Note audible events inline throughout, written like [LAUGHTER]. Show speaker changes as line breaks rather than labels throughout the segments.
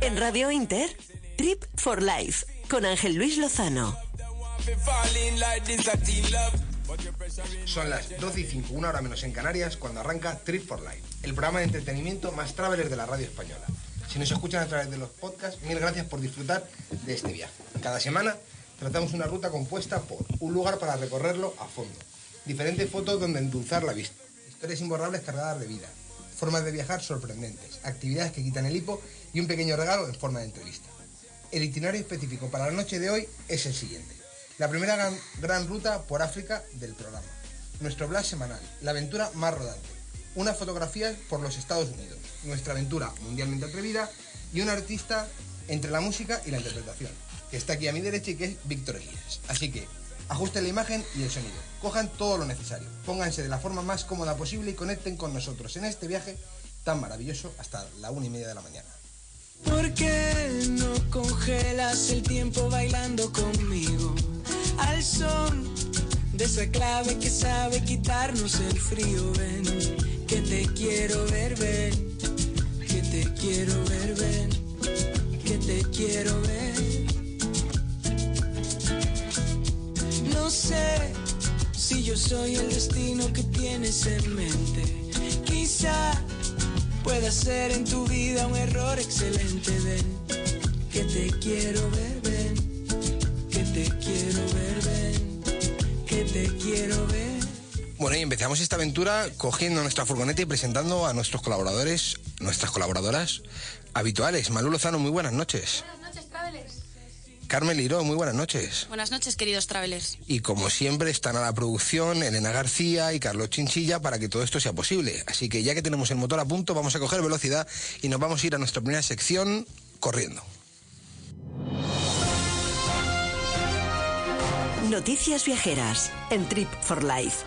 En Radio Inter, Trip for Life, con Ángel Luis Lozano.
Son las 12 y 5, una hora menos en Canarias, cuando arranca Trip for Life, el programa de entretenimiento más traveler de la radio española. Si nos escuchan a través de los podcasts, mil gracias por disfrutar de este viaje. Cada semana tratamos una ruta compuesta por un lugar para recorrerlo a fondo, diferentes fotos donde endulzar la vista, historias imborrables cargadas de vida, formas de viajar sorprendentes, actividades que quitan el hipo y un pequeño regalo en forma de entrevista. El itinerario específico para la noche de hoy es el siguiente. La primera gran, ruta por África del programa. Nuestro blog semanal, la aventura más rodante. Unas fotografías por los Estados Unidos. Nuestra aventura mundialmente atrevida y un artista entre la música y la interpretación, que está aquí a mi derecha y que es Víctor Elías. Así que ajusten la imagen y el sonido. Cojan todo lo necesario. Pónganse de la forma más cómoda posible y conecten con nosotros en este viaje tan maravilloso hasta la una y media de la mañana.
¿Por qué no congelas el tiempo bailando conmigo? Al son de esa clave que sabe quitarnos el frío, ven. Que te quiero ver, ven. Que te quiero ver, ven. Que te quiero ver. No sé si yo soy el destino que tienes en mente. Quizá pueda ser en tu vida un error excelente. Ven, que te quiero ver, ven, que te quiero ver, ven, que te quiero ver.
Bueno, y empezamos esta aventura cogiendo nuestra furgoneta y presentando a nuestros colaboradores, nuestras colaboradoras habituales. Malu Lozano, muy buenas noches.
Buenas noches, Travelers.
Carmen Liró, muy buenas noches.
Buenas noches, queridos Travelers.
Y como siempre están a la producción Elena García y Carlos Chinchilla para que todo esto sea posible. Así que ya que tenemos el motor a punto, vamos a coger velocidad y nos vamos a ir a nuestra primera sección corriendo.
Noticias viajeras en Trip for Life.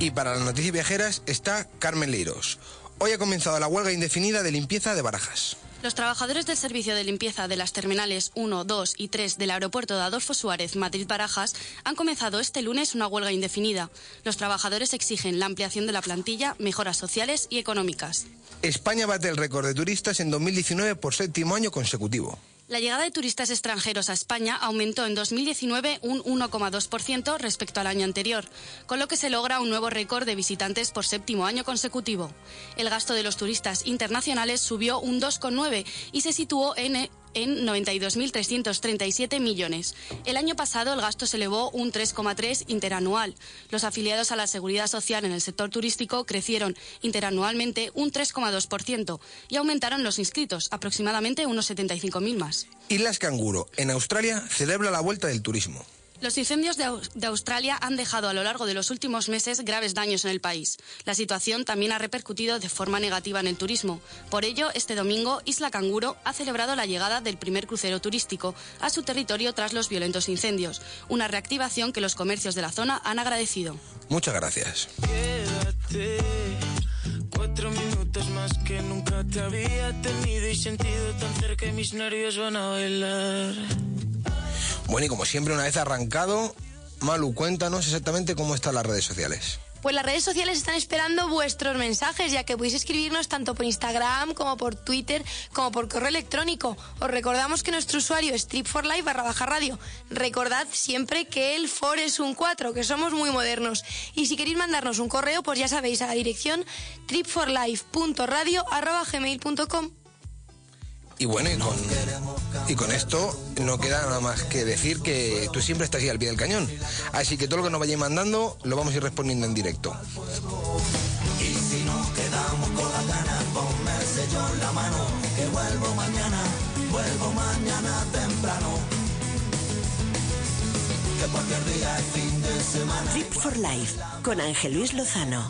Y para las noticias viajeras está Carmen Leiros. Hoy ha comenzado la huelga indefinida de limpieza de Barajas.
Los trabajadores del servicio de limpieza de las terminales 1, 2 y 3 del aeropuerto de Adolfo Suárez, Madrid-Barajas, han comenzado este lunes una huelga indefinida. Los trabajadores exigen la ampliación de la plantilla, mejoras sociales y económicas.
España bate el récord de turistas en 2019 por séptimo año consecutivo.
La llegada de turistas extranjeros a España aumentó en 2019 un 1,2% respecto al año anterior, con lo que se logra un nuevo récord de visitantes por séptimo año consecutivo. El gasto de los turistas internacionales subió un 2,9 y se situó en en 92.337 millones. El año pasado el gasto se elevó un 3,3 interanual. Los afiliados a la seguridad social en el sector turístico crecieron interanualmente un 3,2% y aumentaron los inscritos, aproximadamente unos 75.000 más.
Islas Canguro, en Australia, celebra la vuelta del turismo.
Los incendios de, Aus- de Australia han dejado a lo largo de los últimos meses graves daños en el país. La situación también ha repercutido de forma negativa en el turismo. Por ello, este domingo, Isla Canguro ha celebrado la llegada del primer crucero turístico a su territorio tras los violentos incendios, una reactivación que los comercios de la zona han agradecido.
Muchas gracias.
Quédate cuatro minutos más que nunca te había tenido y sentido tan cerca y mis nervios van a bailar.
Bueno, y como siempre, una vez arrancado, Malu, cuéntanos exactamente cómo están las redes sociales.
Pues las redes sociales están esperando vuestros mensajes, ya que podéis escribirnos tanto por Instagram como por Twitter como por correo electrónico. Os recordamos que nuestro usuario es trip4life barra baja radio. Recordad siempre que el for es un 4, que somos muy modernos. Y si queréis mandarnos un correo, pues ya sabéis a la dirección trip4life.radio arroba.
Y bueno, y con, y con esto no queda nada más que decir que tú siempre estás ahí al pie del cañón. Así que todo lo que nos vayáis mandando lo vamos a ir respondiendo en directo.
Trip for Life con Ángel Luis Lozano.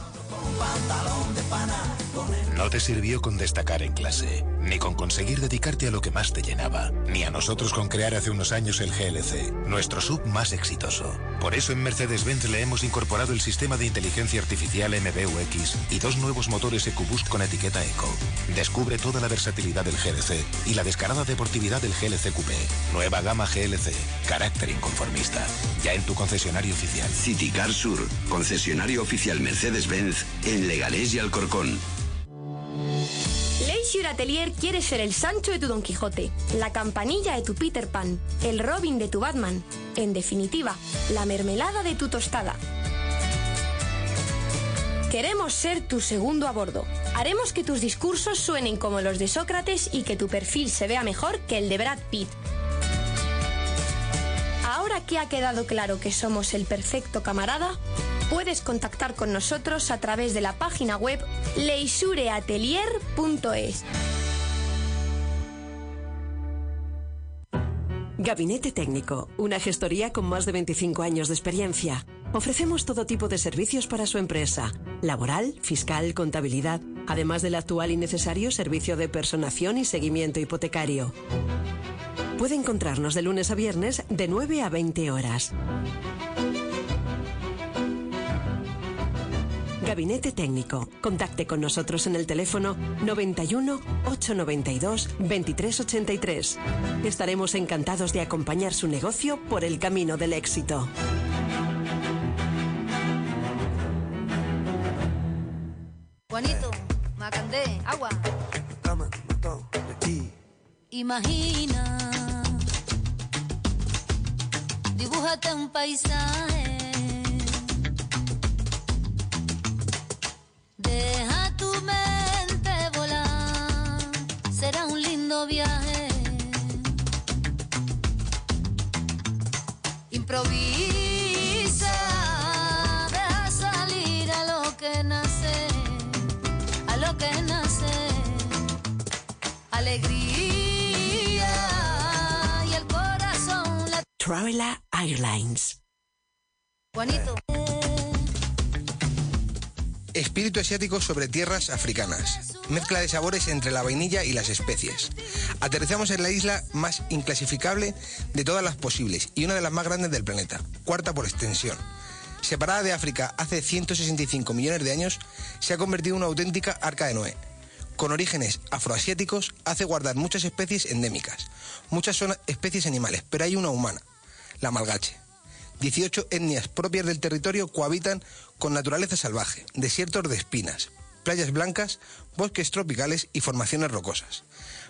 No te sirvió con destacar en clase, ni con conseguir dedicarte a lo que más te llenaba, ni a nosotros con crear hace unos años el GLC, nuestro sub más exitoso. Por eso en Mercedes-Benz le hemos incorporado el sistema de inteligencia artificial MBUX y dos nuevos motores EcoBoost con etiqueta Eco. Descubre toda la versatilidad del GLC y la descarada deportividad del GLC Coupé. Nueva gama GLC, carácter inconformista. Ya en tu concesionario oficial.
Citicar Sur, concesionario oficial Mercedes-Benz en Leganés y Alcorcón.
Leisure Atelier quiere ser el Sancho de tu Don Quijote, la campanilla de tu Peter Pan, el Robin de tu Batman, en definitiva, la mermelada de tu tostada. Queremos ser tu segundo a bordo. Haremos que tus discursos suenen como los de Sócrates y que tu perfil se vea mejor que el de Brad Pitt. Ahora que ha quedado claro que somos el perfecto camarada, puedes contactar con nosotros a través de la página web leisureatelier.es.
Gabinete Técnico, una gestoría con más de 25 años de experiencia. Ofrecemos todo tipo de servicios para su empresa, laboral, fiscal, contabilidad, además del actual y necesario servicio de personación y seguimiento hipotecario. Puede encontrarnos de lunes a viernes de 9 a 20 horas. Gabinete Técnico. Contacte con nosotros en el teléfono 91 892 2383. Estaremos encantados de acompañar su negocio por el camino del éxito.
Juanito, Macandé, agua. Imagina, dibújate un paisaje. Deja tu mente volar, será un lindo viaje. Improvisa, deja salir a lo que nace, a lo que nace. Alegría y el corazón la
Travela Airlines.
Juanito.
Espíritu asiático sobre tierras africanas. Mezcla de sabores entre la vainilla y las especies. Aterrizamos en la isla más inclasificable de todas las posibles y una de las más grandes del planeta, cuarta por extensión. Separada de África hace 165 millones de años, se ha convertido en una auténtica arca de Noé. Con orígenes afroasiáticos, hace guardar muchas especies endémicas. Muchas son especies animales, pero hay una humana, la malgache. 18 etnias propias del territorio cohabitan con naturaleza salvaje, desiertos de espinas, playas blancas, bosques tropicales y formaciones rocosas.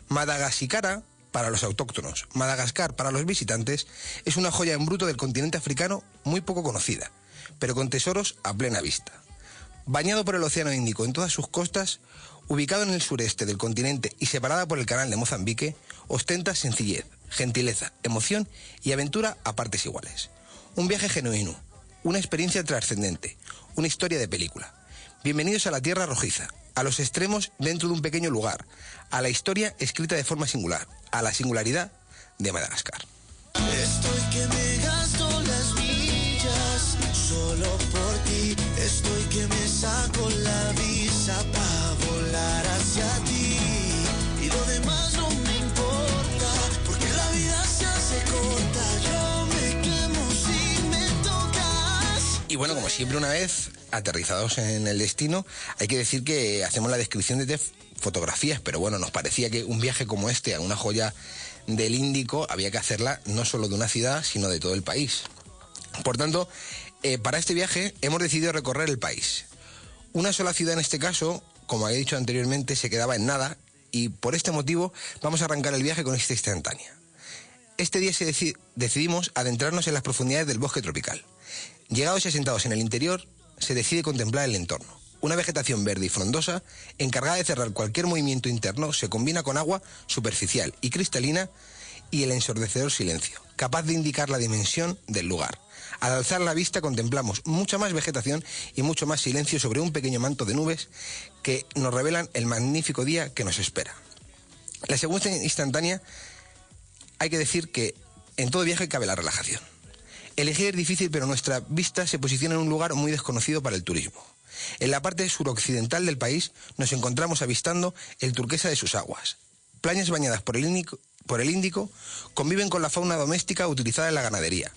Madagascar, para los autóctonos, Madagascar para los visitantes, es una joya en bruto del continente africano muy poco conocida, pero con tesoros a plena vista. Bañado por el Océano Índico en todas sus costas, ubicado en el sureste del continente y separada por el canal de Mozambique, ostenta sencillez, gentileza, emoción y aventura a partes iguales. Un viaje genuino, una experiencia trascendente, una historia de película. Bienvenidos a la Tierra Rojiza, a los extremos dentro de un pequeño lugar, a la historia escrita de forma singular, a la singularidad de Madagascar.
Y
bueno, como siempre una vez aterrizados en el destino, hay que decir que hacemos la descripción de fotografías, pero bueno, nos parecía que un viaje como este a una joya del Índico había que hacerla no solo de una ciudad, sino de todo el país. Por tanto, eh, para este viaje hemos decidido recorrer el país. Una sola ciudad en este caso, como había dicho anteriormente, se quedaba en nada y por este motivo vamos a arrancar el viaje con esta instantánea. Este día decidimos adentrarnos en las profundidades del bosque tropical. Llegados y asentados en el interior, se decide contemplar el entorno. Una vegetación verde y frondosa, encargada de cerrar cualquier movimiento interno, se combina con agua superficial y cristalina y el ensordecedor silencio, capaz de indicar la dimensión del lugar. Al alzar la vista contemplamos mucha más vegetación y mucho más silencio sobre un pequeño manto de nubes que nos revelan el magnífico día que nos espera. La segunda instantánea hay que decir que en todo viaje cabe la relajación. Elegir es difícil, pero nuestra vista se posiciona en un lugar muy desconocido para el turismo. En la parte suroccidental del país nos encontramos avistando el turquesa de sus aguas. Playas bañadas por el Índico, por el Índico conviven con la fauna doméstica utilizada en la ganadería.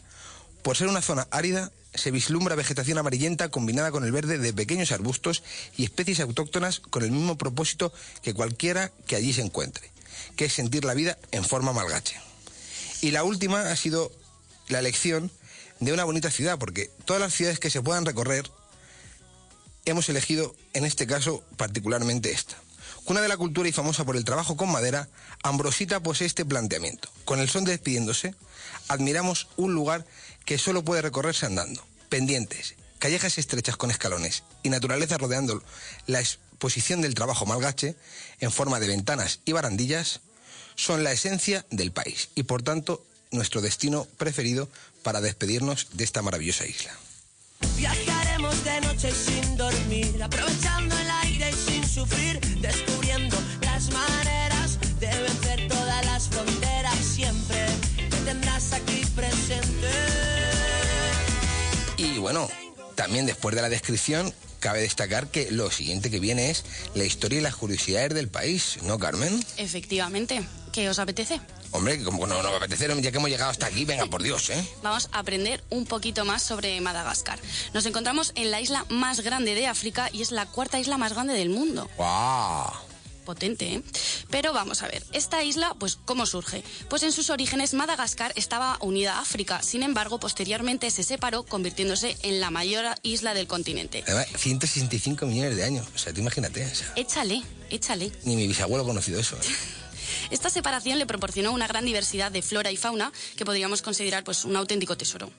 Por ser una zona árida, se vislumbra vegetación amarillenta combinada con el verde de pequeños arbustos y especies autóctonas con el mismo propósito que cualquiera que allí se encuentre, que es sentir la vida en forma malgache. Y la última ha sido la elección de una bonita ciudad, porque todas las ciudades que se puedan recorrer, hemos elegido en este caso particularmente esta. Cuna de la cultura y famosa por el trabajo con madera, Ambrosita posee este planteamiento. Con el son de despidiéndose, admiramos un lugar que solo puede recorrerse andando. Pendientes, callejas estrechas con escalones y naturaleza rodeando la exposición del trabajo malgache en forma de ventanas y barandillas son la esencia del país y por tanto nuestro destino preferido para despedirnos de esta maravillosa isla.
Viajaremos de noche sin dormir, aprovechando el aire y sin sufrir, descubriendo las maneras de vencer todas las fronteras. Siempre te tendrás aquí presente.
Y bueno, también después de la descripción, cabe destacar que lo siguiente que viene es la historia y las curiosidades del país, ¿no, Carmen?
Efectivamente. ¿Qué os apetece?
Hombre, como no, no me apetece, ya que hemos llegado hasta aquí, venga, por Dios, ¿eh?
Vamos a aprender un poquito más sobre Madagascar. Nos encontramos en la isla más grande de África y es la cuarta isla más grande del mundo.
¡Guau!
Potente, ¿eh? Pero vamos a ver, esta isla, pues, ¿cómo surge? Pues en sus orígenes Madagascar estaba unida a África, sin embargo, posteriormente se separó, convirtiéndose en la mayor isla del continente.
Además, 165 millones de años, o sea, tú imagínate, o sea,
Échale, échale.
ni mi bisabuelo ha conocido eso. ¿eh? [LAUGHS]
Esta separación le proporcionó una gran diversidad de flora y fauna que podríamos considerar pues un auténtico tesoro.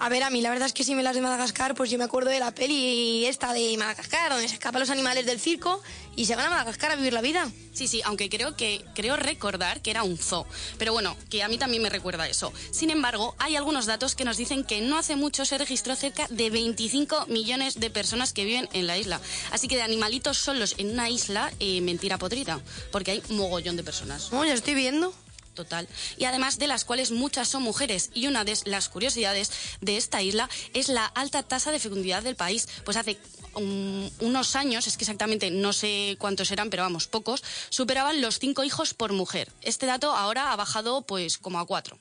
A ver, a mí la verdad es que si me las de Madagascar, pues yo me acuerdo de la peli esta de Madagascar, donde se escapan los animales del circo y se van a Madagascar a vivir la vida.
Sí, sí, aunque creo que creo recordar que era un zoo, pero bueno, que a mí también me recuerda eso. Sin embargo, hay algunos datos que nos dicen que no hace mucho se registró cerca de 25 millones de personas que viven en la isla. Así que de animalitos solos en una isla, eh, mentira podrida, porque hay mogollón de personas.
No, ya estoy viendo.
Total. Y además de las cuales muchas son mujeres. Y una de las curiosidades de esta isla es la alta tasa de fecundidad del país. Pues hace um, unos años, es que exactamente no sé cuántos eran, pero vamos, pocos, superaban los cinco hijos por mujer. Este dato ahora ha bajado pues como a cuatro.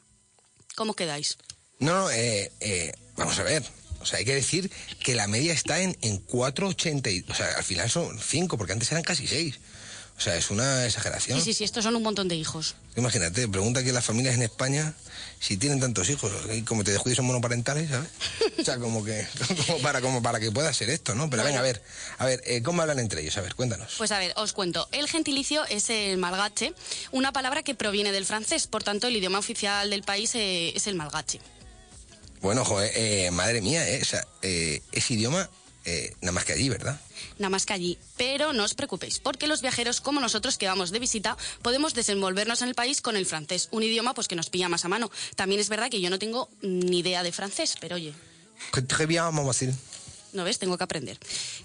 ¿Cómo quedáis?
No, no, eh, eh, vamos a ver. O sea, hay que decir que la media está en, en 4,80. y- O sea, al final son 5, porque antes eran casi 6. O sea, es una exageración.
Sí, sí, sí, estos son un montón de hijos.
Imagínate, pregunta a las familias en España si tienen tantos hijos. Y como te descuides son monoparentales, ¿sabes? O sea, como que [LAUGHS] como para, como para que pueda ser esto, ¿no? Pero venga, a ver, a ver, eh, ¿cómo hablan entre ellos? A ver, cuéntanos.
Pues a ver, os cuento. El gentilicio es el malgache, una palabra que proviene del francés, por tanto el idioma oficial del país eh, es el malgache.
Bueno, joder, eh, madre mía, eh, o sea, eh, ese idioma, nada más que allí, ¿verdad?
Nada más que allí. Pero no os preocupéis, porque los viajeros como nosotros que vamos de visita podemos desenvolvernos en el país con el francés, un idioma pues que nos pilla más a mano. También es verdad que yo no tengo ni idea de francés, pero oye,
Que Très bien, decir.
¿no ves? Tengo que aprender.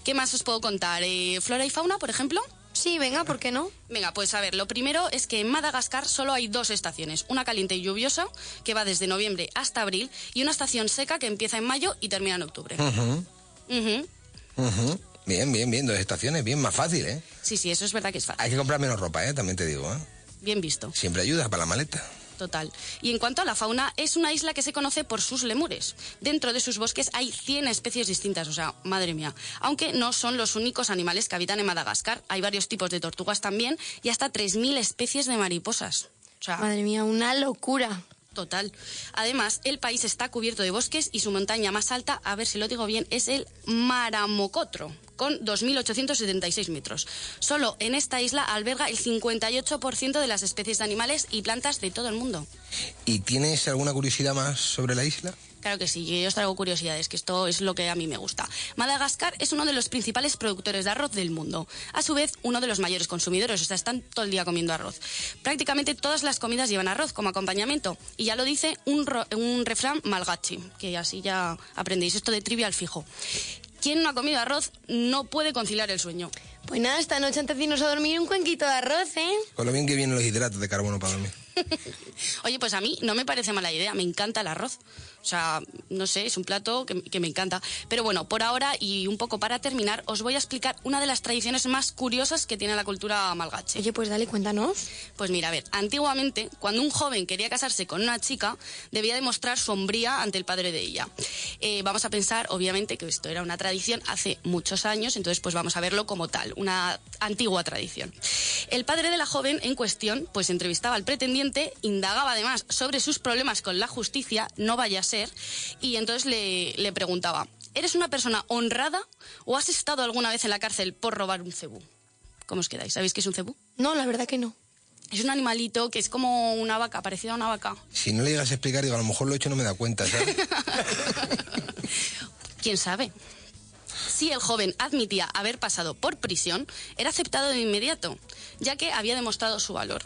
¿Qué más os puedo contar? Eh, ¿Flora y fauna, por ejemplo?
Sí, venga, ¿por qué no?
Venga, pues a ver, lo primero es que en Madagascar solo hay dos estaciones, una caliente y lluviosa, que va desde noviembre hasta abril, y una estación seca que empieza en mayo y termina en octubre.
Ujú,
Ujú.
ujú. Bien, bien, bien, dos estaciones, bien, más fácil, ¿eh?
Sí, sí, eso es verdad que es fácil.
Hay que comprar menos ropa, ¿eh? También te digo, ¿eh?
Bien visto.
Siempre ayuda para la maleta.
Total. Y en cuanto a la fauna, es una isla que se conoce por sus lemures. Dentro de sus bosques hay 100 especies distintas, o sea, madre mía. Aunque no son los únicos animales que habitan en Madagascar. Hay varios tipos de tortugas también y hasta 3.000 especies de mariposas. O sea,
Madre mía, una locura.
Total. Además, el país está cubierto de bosques y su montaña más alta, a ver si lo digo bien, es el Maramocotro, con 2.876 metros. Solo en esta isla alberga el 58% de las especies de animales y plantas de todo el mundo.
¿Y tienes alguna curiosidad más sobre la isla?
Claro que sí, yo os traigo curiosidades, que esto es lo que a mí me gusta. Madagascar es uno de los principales productores de arroz del mundo. A su vez, uno de los mayores consumidores, o sea, están todo el día comiendo arroz. Prácticamente todas las comidas llevan arroz como acompañamiento. Y ya lo dice un, refrán malgachi, que así ya aprendéis esto de trivial fijo. Quien no ha comido arroz no puede conciliar el sueño.
Pues nada, esta noche antes de irnos a dormir un cuenquito de arroz, ¿eh?
Con lo bien que vienen los hidratos de carbono para dormir. [LAUGHS]
Oye, pues a mí no me parece mala idea, me encanta el arroz. O sea, no sé, es un plato que, que me encanta. Pero bueno, por ahora y un poco para terminar, os voy a explicar una de las tradiciones más curiosas que tiene la cultura malgache.
Oye, pues dale, cuéntanos.
Pues mira, a ver, antiguamente, cuando un joven quería casarse con una chica, debía demostrar su hombría ante el padre de ella. Eh, vamos a pensar, obviamente, que esto era una tradición hace muchos años, entonces pues vamos a verlo como tal, una antigua tradición. El padre de la joven en cuestión, pues entrevistaba al pretendiente, indagaba además sobre sus problemas con la justicia, no vaya a ser, y entonces le, le preguntaba, ¿eres una persona honrada o has estado alguna vez en la cárcel por robar un cebú? ¿Cómo os quedáis? ¿Sabéis qué es un cebú?
No, la verdad que no.
Es un animalito que es como una vaca, parecido a una vaca.
Si no le llegas a explicar, digo, a lo mejor lo he hecho y no me da cuenta, ¿sabes? [LAUGHS]
¿Quién sabe? Si el joven admitía haber pasado por prisión, era aceptado de inmediato, ya que había demostrado su valor.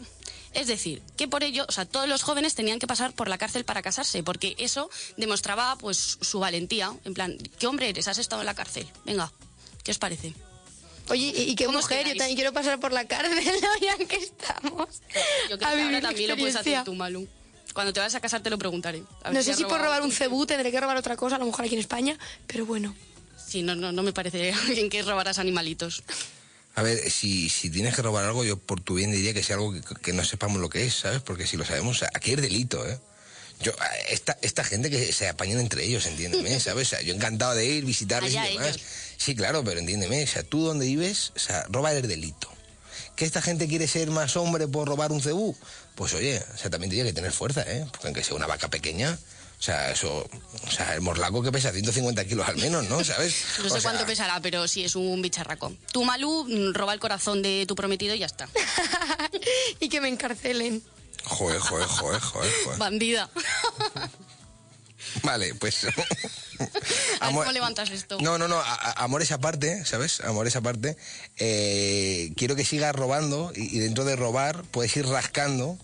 Es decir, que por ello, o sea, todos los jóvenes tenían que pasar por la cárcel para casarse, porque eso demostraba pues su valentía, en plan, ¿qué hombre eres? Has estado en la cárcel. Venga, ¿qué os parece?
Oye, ¿y qué
¿Cómo os
mujer? Yo también quiero pasar por la cárcel. [LAUGHS] Ya que estamos.
Yo creo
A
que ahora también lo puedes hacer tú, Malu. Cuando te vas a casar te lo preguntaré. A
No sé si por robar un cebú tendré que robar otra cosa, a lo mejor aquí en España, pero bueno.
Sí, no, no, no me parece [LAUGHS] bien que robarás animalitos.
A ver, si, si tienes que robar algo, yo por tu bien diría que sea algo que, que no sepamos lo que es, ¿sabes? Porque si lo sabemos, aquí es delito, ¿eh? Yo, esta, esta gente que se apañan entre ellos, entiéndeme, [LAUGHS] ¿sabes? O sea, yo encantado de ir, visitarles
Allá
y demás.
ellos.
Sí, claro, pero entiéndeme, o sea, tú donde vives, o sea, robar es delito. ¿Que esta gente quiere ser más hombre por robar un cebú? Pues oye, o sea, también tiene que tener fuerza, ¿eh? Porque aunque sea una vaca pequeña, o sea, eso, o sea, el morlaco que pesa 150 kilos al menos, ¿no? [LAUGHS] ¿Sabes?
No sé
O sea,
cuánto pesará, pero sí es un bicharraco. Tú, Malu, mm, roba el corazón de tu prometido y ya está. [LAUGHS]
y que me encarcelen.
Joder, joder, joder, joder, [LAUGHS] joder.
Bandida.
Vale, pues.
A ver cómo levantas esto.
No, no, no, a- amor esa parte, ¿sabes? Amor esa parte. Eh, quiero que sigas robando y, y dentro de robar puedes ir rascando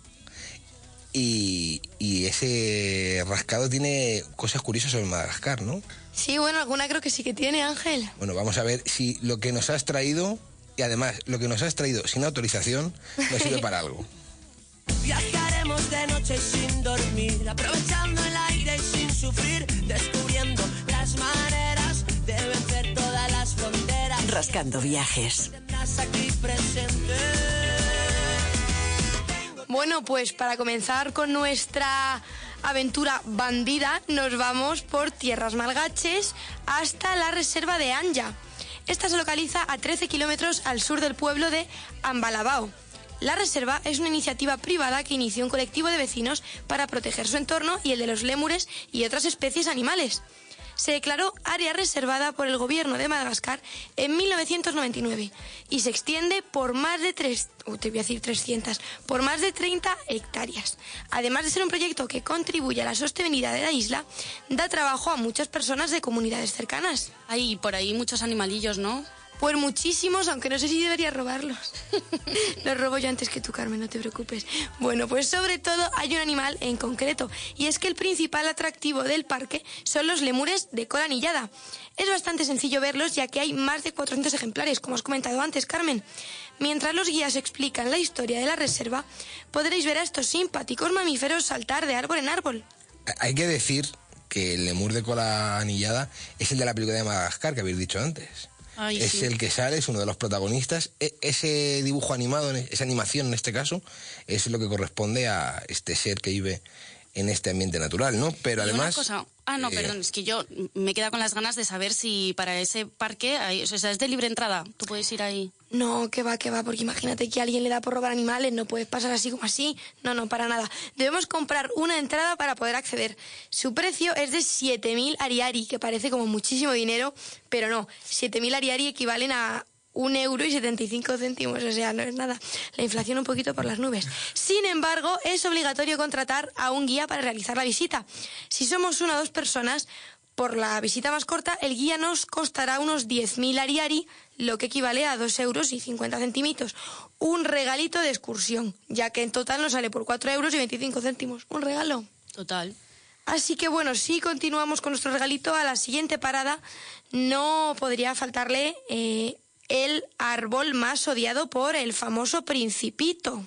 y, y ese rascado tiene cosas curiosas sobre Madagascar, ¿no?
Sí, bueno, alguna creo que sí que tiene, Ángel.
Bueno, vamos a ver si lo que nos has traído y además lo que nos has traído sin autorización nos sirve para algo. [LAUGHS]
Viajaremos de noche sin dormir, aprovechando el aire y sin sufrir, descubriendo las maneras de vencer todas las fronteras.
Rascando viajes.
Tendrás aquí presente.
Bueno, pues para comenzar con nuestra aventura bandida, nos vamos por tierras malgaches hasta la reserva de Anja. Esta se localiza a 13 kilómetros al sur del pueblo de Ambalabao. La reserva es una iniciativa privada que inició un colectivo de vecinos para proteger su entorno y el de los lémures y otras especies animales. Se declaró área reservada por el gobierno de Madagascar en 1999 y se extiende por más de tres, oh, decir 300, por más de 30 hectáreas. Además de ser un proyecto que contribuye a la sostenibilidad de la isla, da trabajo a muchas personas de comunidades cercanas.
Hay por ahí muchos animalillos, ¿no?
Pues muchísimos, aunque no sé si debería robarlos. [LAUGHS] Los robo yo antes que tú, Carmen, no te preocupes. Bueno, pues sobre todo hay un animal en concreto, y es que el principal atractivo del parque son los lemures de cola anillada. Es bastante sencillo verlos, ya que hay más de 400 ejemplares, como has comentado antes, Carmen. Mientras los guías explican la historia de la reserva, podréis ver a estos simpáticos mamíferos saltar de árbol en árbol.
Hay que decir que el lemur de cola anillada es el de la película de Madagascar que habéis dicho antes.
Ay,
es
sí.
el que sale, es uno de los protagonistas. E- ese dibujo animado, esa animación en este caso, es lo que corresponde a este ser que vive en este ambiente natural, ¿no? Pero además...
Cosa, ah, no,
eh,
perdón, es que yo me queda con las ganas de saber si para ese parque, hay, o sea, es de libre entrada. Tú puedes ir ahí.
No, que va, que va, porque imagínate que alguien le da por robar animales, no puedes pasar así como así. No, no, para nada. Debemos comprar una entrada para poder acceder. Su precio es de 7.000 ariari, que parece como muchísimo dinero, pero no. 7.000 ariari equivalen a un euro y 75 céntimos, o sea, no es nada. La inflación un poquito por las nubes. Sin embargo, es obligatorio contratar a un guía para realizar la visita. Si somos una o dos personas, por la visita más corta, el guía nos costará unos 10.000 ariari, lo que equivale a 2 euros y 50 centimitos. Un regalito de excursión, ya que en total nos sale por 4 euros y 25 céntimos. Un regalo.
Total.
Así que bueno, si continuamos con nuestro regalito, a la siguiente parada no podría faltarle eh, el árbol más odiado por el famoso principito.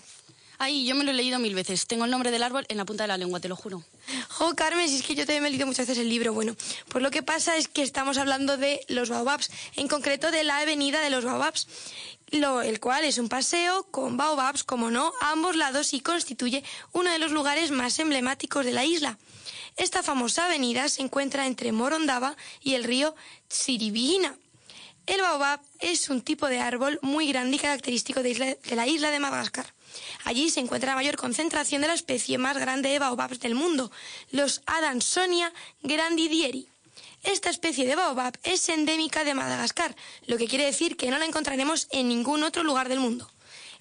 Ay, yo me lo he leído mil veces. Tengo el nombre del árbol en la punta de la lengua, te lo juro.
Jo, Carmen, si es que yo también me he leído muchas veces el libro. Bueno, pues lo que pasa es que estamos hablando de los baobabs, en concreto de la avenida de los baobabs, el cual es un paseo con baobabs, como no, a ambos lados y constituye uno de los lugares más emblemáticos de la isla. Esta famosa avenida se encuentra entre Morondava y el río Tsiribihina. El baobab es un tipo de árbol muy grande y característico de la isla de Madagascar. Allí se encuentra la mayor concentración de la especie más grande de baobabs del mundo, los Adansonia grandidieri. Esta especie de baobab es endémica de Madagascar, lo que quiere decir que no la encontraremos en ningún otro lugar del mundo.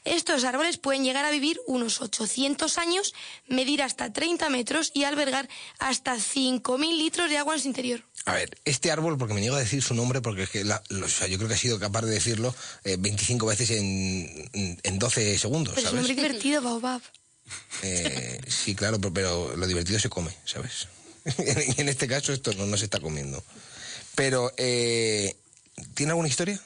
Estos árboles pueden llegar a vivir unos 800 años, medir hasta 30 metros y albergar hasta 5.000 litros de agua en su interior.
A ver, este árbol, porque me niego a decir su nombre, porque es que la- lo- o sea, yo creo que he sido capaz de decirlo eh, 25 veces en, en- en 12 segundos,
Pero es un
¿sabes?
nombre divertido, baobab.
Eh, sí, claro, pero, pero lo divertido se come, ¿sabes? [LAUGHS] en, en este caso esto no, no se está comiendo. Pero, eh, ¿tiene alguna historia?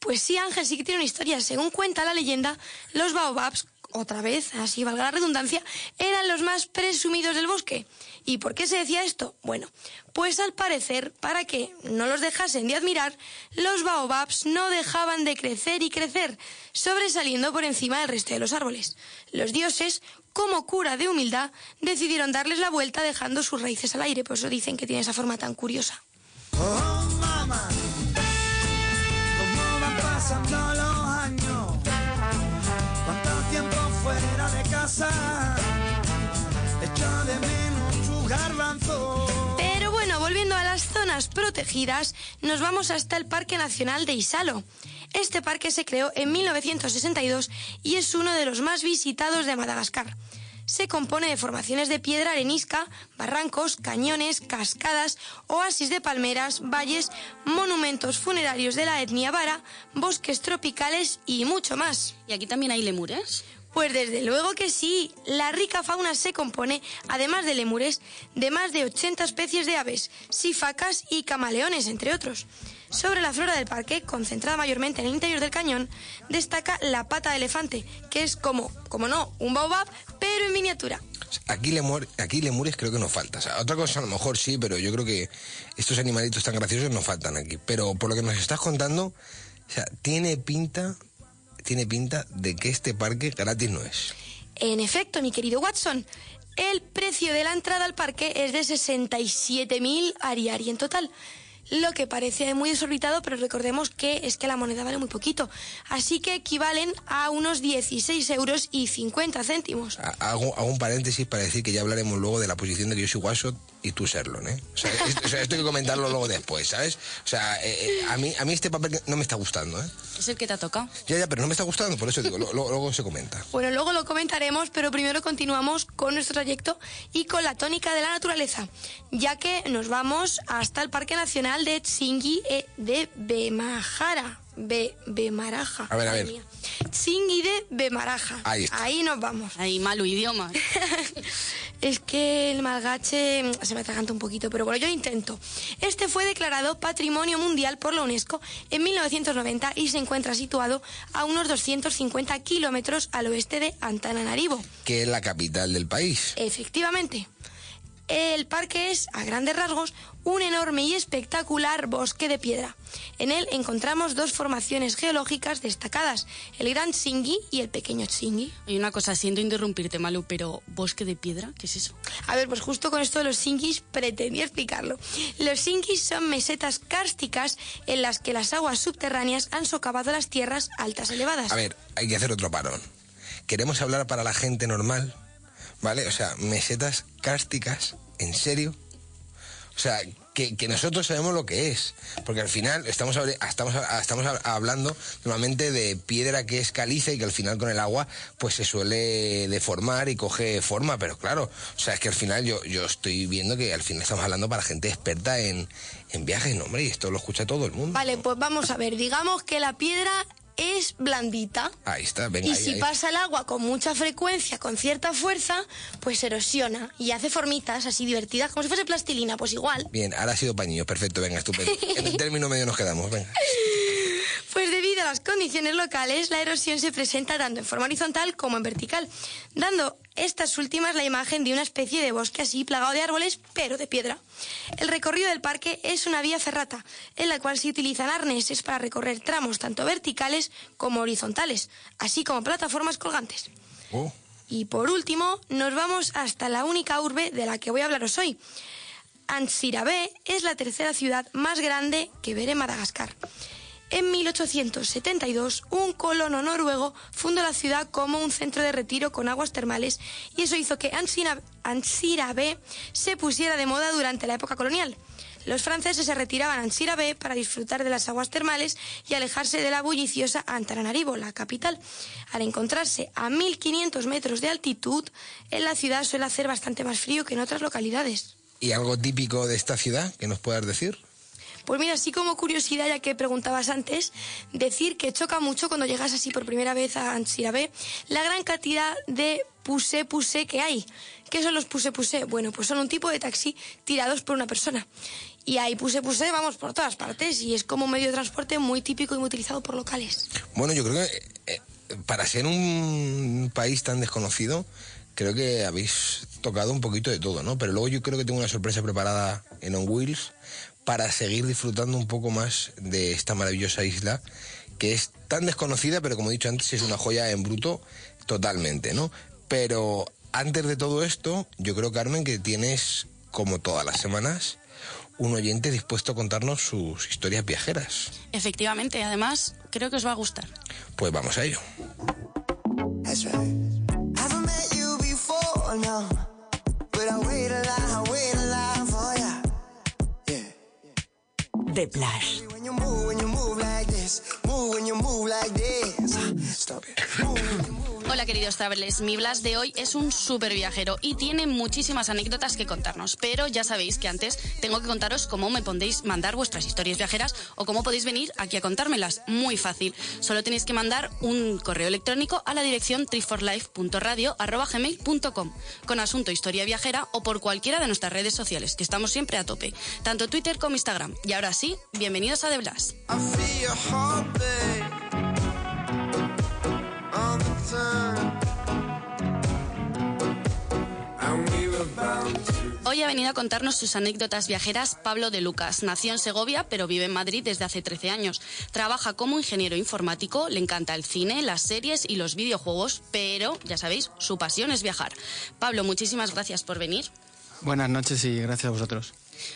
Pues sí, Ángel, sí que tiene una historia. Según cuenta la leyenda, los baobabs, otra vez, así valga la redundancia, eran los más presumidos del bosque. ¿Y por qué se decía esto? Bueno, pues al parecer, para que no los dejasen de admirar, los baobabs no dejaban de crecer y crecer, sobresaliendo por encima del resto de los árboles. Los dioses, como cura de humildad, decidieron darles la vuelta dejando sus raíces al aire, por eso dicen que tiene esa forma tan curiosa.
Oh, casa. Echo de menos tu garbanzo.
Pero bueno, volviendo a las zonas protegidas, nos vamos hasta el Parque Nacional de Isalo. Este parque se creó en 1962 y es uno de los más visitados de Madagascar. Se compone de formaciones de piedra arenisca, barrancos, cañones, cascadas, oasis de palmeras, valles, monumentos funerarios de la etnia vara, bosques tropicales y mucho más.
¿Y aquí también hay lemures?
Pues desde luego que sí. La rica fauna se compone, además de lemures, de más de 80 especies de aves, sifacas y camaleones, entre otros. Sobre la flora del parque, concentrada mayormente en el interior del cañón, destaca la pata de elefante, que es como, como no, un baobab, pero en miniatura.
Aquí, lemur, aquí lemures creo que nos falta. Otra cosa a lo mejor sí, pero yo creo que estos animalitos tan graciosos nos faltan aquí. Pero por lo que nos estás contando, tiene pinta, tiene pinta de que este parque gratis no es.
En efecto, mi querido Watson, el precio de la entrada al parque es de 67.000 ariari en total. Lo que parece muy desorbitado, pero recordemos que es que la moneda vale muy poquito. Así que equivalen a unos 16 euros y 50 céntimos.
Ha- Hago, hago un paréntesis para decir que ya hablaremos luego de la posición de soy Wasot y tú Serlon, ¿eh? O sea, esto, o sea, esto hay que comentarlo luego después, ¿sabes? O sea, eh, eh, a, mí, a mí este papel no me está gustando, ¿eh?
Es el que te ha tocado.
Ya, ya, pero no me está gustando, por eso digo, lo- lo- luego se comenta.
Bueno, luego lo comentaremos, pero primero continuamos con nuestro trayecto y con la tónica de la naturaleza, ya que nos vamos hasta el Parque Nacional de Tsingy e de Bemajara. Be, Bemaraja.
A ver, a ver.
mía. Tsingy de Bemaraja.
Ahí está.
Ahí nos vamos.
Ahí, malo idioma. [LAUGHS]
Es que el malgache mm, se me atraganta un poquito, pero bueno, yo intento. Este fue declarado Patrimonio Mundial por la UNESCO en 1990 y se encuentra situado a unos 250 kilómetros al oeste de Antananarivo.
Que es la capital del país.
Efectivamente. El parque es, a grandes rasgos, un enorme y espectacular bosque de piedra. En él encontramos dos formaciones geológicas destacadas, el Gran Tsingy y el Pequeño Tsingy.
Hay una cosa, siento interrumpirte, Malu, pero ¿bosque de piedra? ¿Qué es eso?
A ver, pues justo con esto de los Tsingys pretendía explicarlo. Los Tsingys son mesetas kársticas en las que las aguas subterráneas han socavado las tierras altas elevadas.
A ver, hay que hacer otro parón. Queremos hablar para la gente normal, ¿vale? O sea, mesetas cársticas, ¿en serio? O sea, que, nosotros sabemos lo que es. Porque al final estamos, habl- estamos, estamos hab- hablando normalmente de piedra que es caliza y que al final con el agua pues se suele deformar y coge forma. Pero claro, o sea, es que al final yo, yo estoy viendo que al final estamos hablando para gente experta en, en viajes, no, hombre, y esto lo escucha todo el mundo.
Vale, pues vamos a ver, digamos que la piedra es blandita.
Ahí está, venga.
Y
ahí,
si
ahí.
pasa el agua con mucha frecuencia, con cierta fuerza, pues erosiona y hace formitas así divertidas, como si fuese plastilina, pues igual.
Bien, ahora ha sido pañillo, perfecto, venga, estupendo. [LAUGHS] En el término medio nos quedamos, venga.
Pues debido a las condiciones locales, la erosión se presenta tanto en forma horizontal como en vertical, dando estas últimas la imagen de una especie de bosque así plagado de árboles, pero de piedra. El recorrido del parque es una vía ferrata, en la cual se utilizan arneses para recorrer tramos tanto verticales como horizontales, así como plataformas colgantes.
Oh.
Y por último, nos vamos hasta la única urbe de la que voy a hablaros hoy. Antsirabe es la tercera ciudad más grande que ver en Madagascar. En 1872, un colono noruego fundó la ciudad como un centro de retiro con aguas termales y eso hizo que Antsira- Antsirabe se pusiera de moda durante la época colonial. Los franceses se retiraban a Antsirabe para disfrutar de las aguas termales y alejarse de la bulliciosa Antananarivo, la capital. Al encontrarse a 1500 metros de altitud, en la ciudad suele hacer bastante más frío que en otras localidades.
¿Y algo típico de esta ciudad que nos puedas decir?
Pues mira, así como curiosidad, ya que preguntabas antes, decir que choca mucho cuando llegas así por primera vez a Antsirabe la gran cantidad de pusé pusé que hay. ¿Qué son los pusé pusé? Bueno, pues son un tipo de taxi tirados por una persona. Y hay pusé pusé, vamos, por todas partes, y es como medio de transporte muy típico y muy utilizado por locales.
Bueno, yo creo que eh, para ser un país tan desconocido, creo que habéis tocado un poquito de todo, ¿no? Pero luego yo creo que tengo una sorpresa preparada en On Wheels para seguir disfrutando un poco más de esta maravillosa isla que es tan desconocida, pero como he dicho antes, es una joya en bruto totalmente, ¿no? Pero antes de todo esto, yo creo, Carmen, que tienes, como todas las semanas, un oyente dispuesto a contarnos sus historias viajeras.
Efectivamente, además, creo que os va a gustar.
Pues vamos a ello.
That's right.
The Plash.
Hola queridos travelers, mi Blas de hoy es un súper viajero y tiene muchísimas anécdotas que contarnos, pero ya sabéis que antes tengo que contaros cómo me podéis mandar vuestras historias viajeras o cómo podéis venir aquí a contármelas. Muy fácil, solo tenéis que mandar un correo electrónico a la dirección triforlife.radio.gmail.com con asunto historia viajera o por cualquiera de nuestras redes sociales, que estamos siempre a tope, tanto Twitter como Instagram. Y ahora sí, bienvenidos a The Blas. Hoy ha venido a contarnos sus anécdotas viajeras Pablo de Lucas. Nació en Segovia, pero vive en Madrid desde hace 13 años. Trabaja como ingeniero informático, le encanta el cine, las series y los videojuegos, pero, ya sabéis, su pasión es viajar. Pablo, muchísimas gracias por venir.
Buenas noches y gracias a vosotros.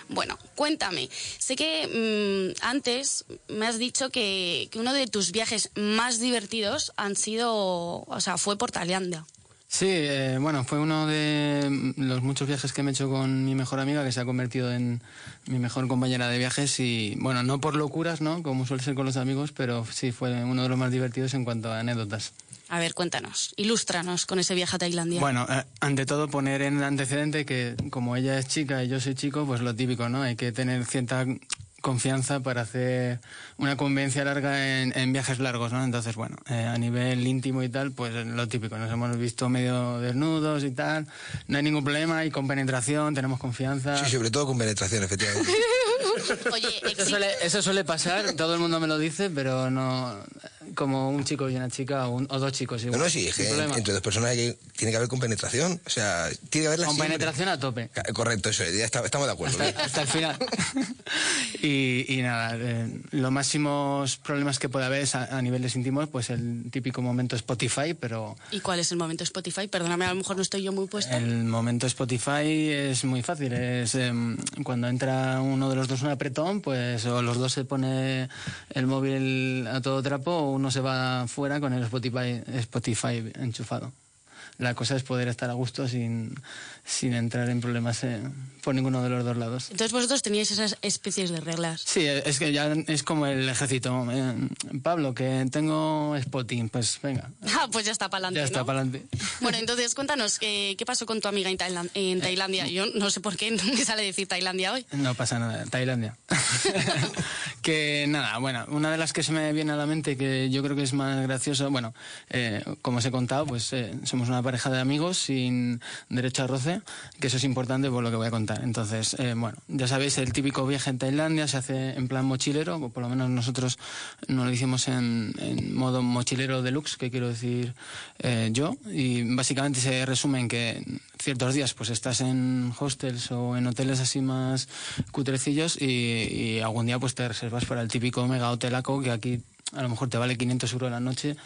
Bueno, cuéntame. Sé que mm, antes me has dicho que, que uno de tus viajes más divertidos han sido, o sea, fue por Tailandia.
Sí, eh, bueno, fue uno de los muchos viajes que me he hecho con mi mejor amiga, que se ha convertido en mi mejor compañera de viajes y, bueno, no por locuras, ¿no? Como suele ser con los amigos, pero sí fue uno de los más divertidos en cuanto a anécdotas.
A ver, cuéntanos, ilústranos con ese viaje a Tailandia.
Bueno, eh, ante todo poner en antecedente que como ella es chica y yo soy chico, pues lo típico, ¿no? Hay que tener cierta confianza para hacer una convivencia larga en, en viajes largos, ¿no? Entonces, bueno, eh, a nivel íntimo y tal, pues lo típico, nos hemos visto medio desnudos y tal, no hay ningún problema y con penetración tenemos confianza.
Sí, sobre todo con penetración, efectivamente. [LAUGHS] [LAUGHS]
Oye,
Eso suele, eso suele pasar, todo el mundo me lo dice, pero no como un chico y una chica o, un- o dos chicos
No,
igual.
no, sí, es que entre dos personas hay tiene que haber compenetración. O sea, tiene que haberla
Con
siempre.
penetración a tope.
Correcto, eso, ya está- estamos de acuerdo.
Hasta, hasta el final. [LAUGHS] y, y nada, eh, los máximos problemas que puede haber es a, a niveles íntimos, pues el típico momento Spotify, pero
¿Y cuál es el momento Spotify? Perdóname, a lo mejor no estoy yo muy puesta.
el momento Spotify es muy fácil. Es em, cuando entra uno de los dos un apretón, pues o los dos se pone el móvil a todo trapo o uno se va fuera con el Spotify, Spotify enchufado. La cosa es poder estar a gusto sin, sin entrar en problemas eh, por ninguno de los dos lados.
Entonces vosotros teníais esas especies de reglas.
Sí, es que ya es como el ejército. Eh, Pablo, que tengo spotting, pues venga, [LAUGHS]
Ah, pues ya está para adelante.
ya está para adelante. [LAUGHS]
Bueno, entonces cuéntanos, eh, ¿qué pasó con tu amiga en, Tailan- en Tailandia? Yo no sé por qué [LAUGHS] no me sale decir Tailandia hoy.
No pasa nada, Tailandia. que nada, bueno, una de las que se me viene a la mente que yo creo que es más gracioso, bueno, eh, como os he contado, pues eh, somos una pareja de amigos sin derecho a roce, que eso es importante por lo que voy a contar. Entonces, eh, bueno, ya sabéis, el típico viaje en Tailandia se hace en plan mochilero, por lo menos nosotros no lo hicimos en, en modo mochilero deluxe, que quiero decir eh, yo, y básicamente se resume en que ciertos días pues estás en hostels o en hoteles así más cutrecillos y, y algún día pues te reservas para el típico mega hotelaco que aquí a lo mejor te vale 500 euros la noche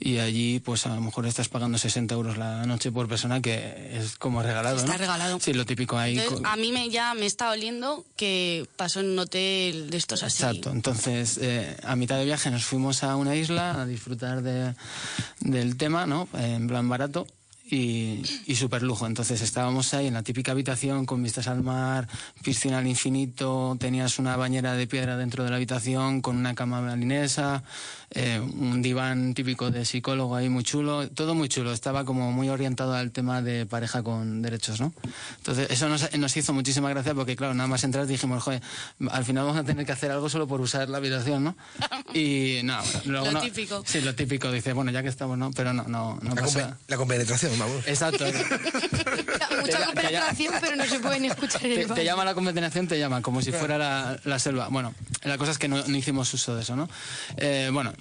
y allí pues a lo mejor estás pagando 60 euros la noche por persona que es como regalado,
Está
¿no?
regalado.
Sí, lo típico ahí.
Entonces, a mí me, ya me está oliendo que pasó en un hotel de estos así.
Exacto, entonces eh, a mitad de viaje nos fuimos a una isla a disfrutar de, del tema, ¿no? En plan barato y, y super lujo. Entonces estábamos ahí en la típica habitación con vistas al mar, piscina al infinito, tenías una bañera de piedra dentro de la habitación con una cama balinesa, eh, un diván típico de psicólogo ahí muy chulo, todo muy chulo. Estaba como muy orientado al tema de pareja con derechos, ¿no? Entonces eso nos, nos hizo muchísima gracia porque, claro, nada más entrar dijimos, joder, al final vamos a tener que hacer algo solo por usar la habitación, ¿no? [LAUGHS] Y no, luego
Lo
no-
típico.
Sí, lo típico, dice, bueno, ya que estamos, ¿no? Pero no, no, no
La,
pasa.
la compenetración, vamos.
Exacto. [LAUGHS]
Mucha cooperación, pero no se pueden escuchar en
Te,
el
te
baño.
llama la competencia, te llama, como si fuera la, la selva. Bueno, la cosa es que no, no hicimos uso de eso, ¿no? Eh, bueno,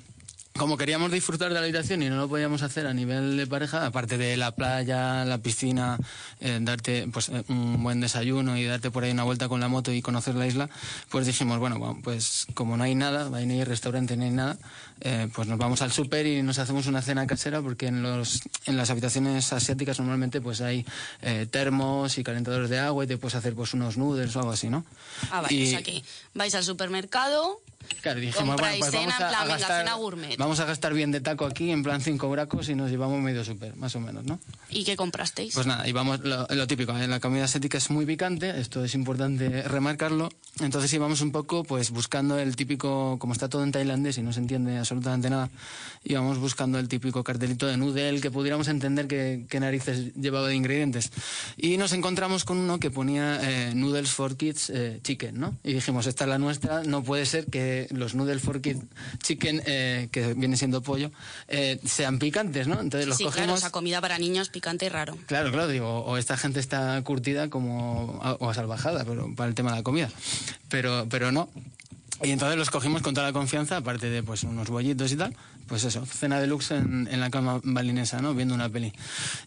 como queríamos disfrutar de la habitación y no lo podíamos hacer a nivel de pareja, aparte de la playa, la piscina, eh, darte pues eh, un buen desayuno y darte por ahí una vuelta con la moto y conocer la isla, pues dijimos, bueno, bueno, pues como no hay nada, no hay restaurante, ni hay nada, eh, pues nos vamos al súper y nos hacemos una cena casera porque en, los, en las habitaciones asiáticas normalmente pues hay eh, termos y calentadores de agua y te puedes hacer pues unos noodles o algo así, ¿no?
Ah, vale,
Y-
o sea que vais al supermercado,
Claro, dijimos, bueno, pues vamos
cena,
a,
plan,
a
venga,
gastar,
cena gourmet.
vamos a gastar bien de taco aquí, en plan cinco bracos y nos llevamos medio súper, más o menos, ¿no?
¿y qué comprasteis?
Pues nada, y vamos, lo, lo típico, ¿eh? la comida asiática es muy picante, esto es importante remarcarlo, entonces íbamos un poco pues buscando el típico, como está todo en tailandés y no se entiende absolutamente nada, íbamos buscando el típico cartelito de noodle que pudiéramos entender qué qué narices llevaba de ingredientes. Y nos encontramos con uno que ponía eh, noodles for kids eh, chicken, ¿no? Y dijimos, esta es la nuestra, no puede ser que los noodles for kids chicken, eh, que viene siendo pollo, eh, sean picantes, ¿no? Entonces los
sí,
cogimos...
claro, esa comida para niños picante y raro.
Claro, claro, digo, o esta gente está curtida como o salvajada pero para el tema de la comida. Pero, pero no. Y entonces los cogimos con toda la confianza, aparte de pues unos bollitos y tal, pues eso, cena deluxe en, en la cama balinesa, ¿no? Viendo una peli.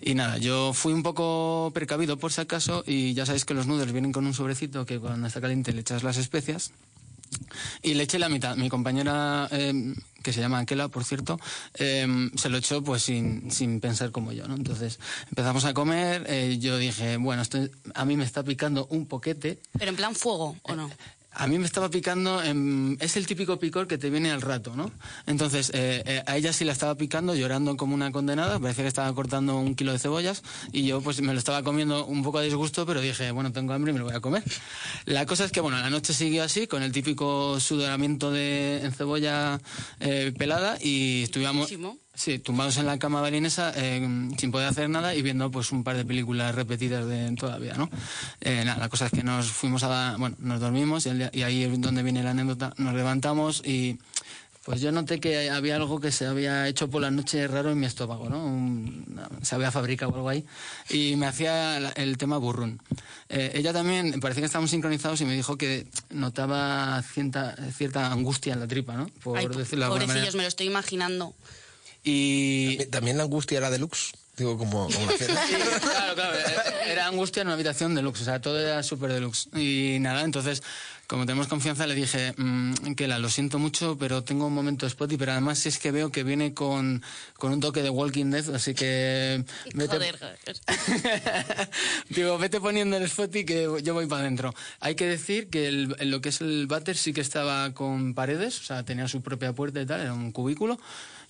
Y nada, yo fui un poco precavido por si acaso y ya sabéis que los noodles vienen con un sobrecito que cuando está caliente le echas las especias. Y le eché la mitad. Mi compañera, eh, que se llama Aquela, por cierto, eh, se lo echó pues sin, sin pensar como yo, ¿no? Entonces empezamos a comer, eh, yo dije, bueno, esto a mí me está picando un poquete.
Pero en plan fuego, ¿o no?
A mí me estaba picando, em, es el típico picor que te viene al rato, ¿no? Entonces, eh, eh, a ella sí la estaba picando, llorando como una condenada, parecía que estaba cortando un kilo de cebollas y yo pues me lo estaba comiendo un poco a disgusto, pero dije, bueno, tengo hambre y me lo voy a comer. La cosa es que, bueno, la noche siguió así, con el típico sudoramiento de en cebolla eh, pelada y estuvimos...
Buenísimo.
Sí, tumbados en la cama balinesa, eh, sin poder hacer nada y viendo pues un par de películas repetidas de toda la vida, ¿no? Eh, nada, la cosa es que nos fuimos a... Bueno, nos dormimos y, el y ahí es donde viene la anécdota. Nos levantamos y pues yo noté que había algo que se había hecho por la noche raro en mi estómago, ¿no? Un- se había fabricado algo ahí y me hacía la- el tema burrún. Eh, ella también, parecía que estábamos sincronizados y me dijo que notaba cierta, cierta angustia en la tripa, ¿no? Por
Ay,
decirlo
pobrecillos, me lo estoy imaginando.
Y...
También la angustia era deluxe. Digo, como, como una cena.
Sí, claro, claro. eh, Era angustia en una habitación deluxe, o sea, todo era súper deluxe. Y nada, entonces, como tenemos confianza, le dije, mm, que la lo siento mucho, pero tengo un momento spotty, pero además es que veo que viene con, con un toque de Walking Dead, así que... Vete,
Joder, joder. [LAUGHS]
Digo, vete poniendo el spotty que yo voy para adentro. Hay que decir que el- lo que es el váter sí que estaba con paredes, o sea, tenía su propia puerta y tal, era un cubículo.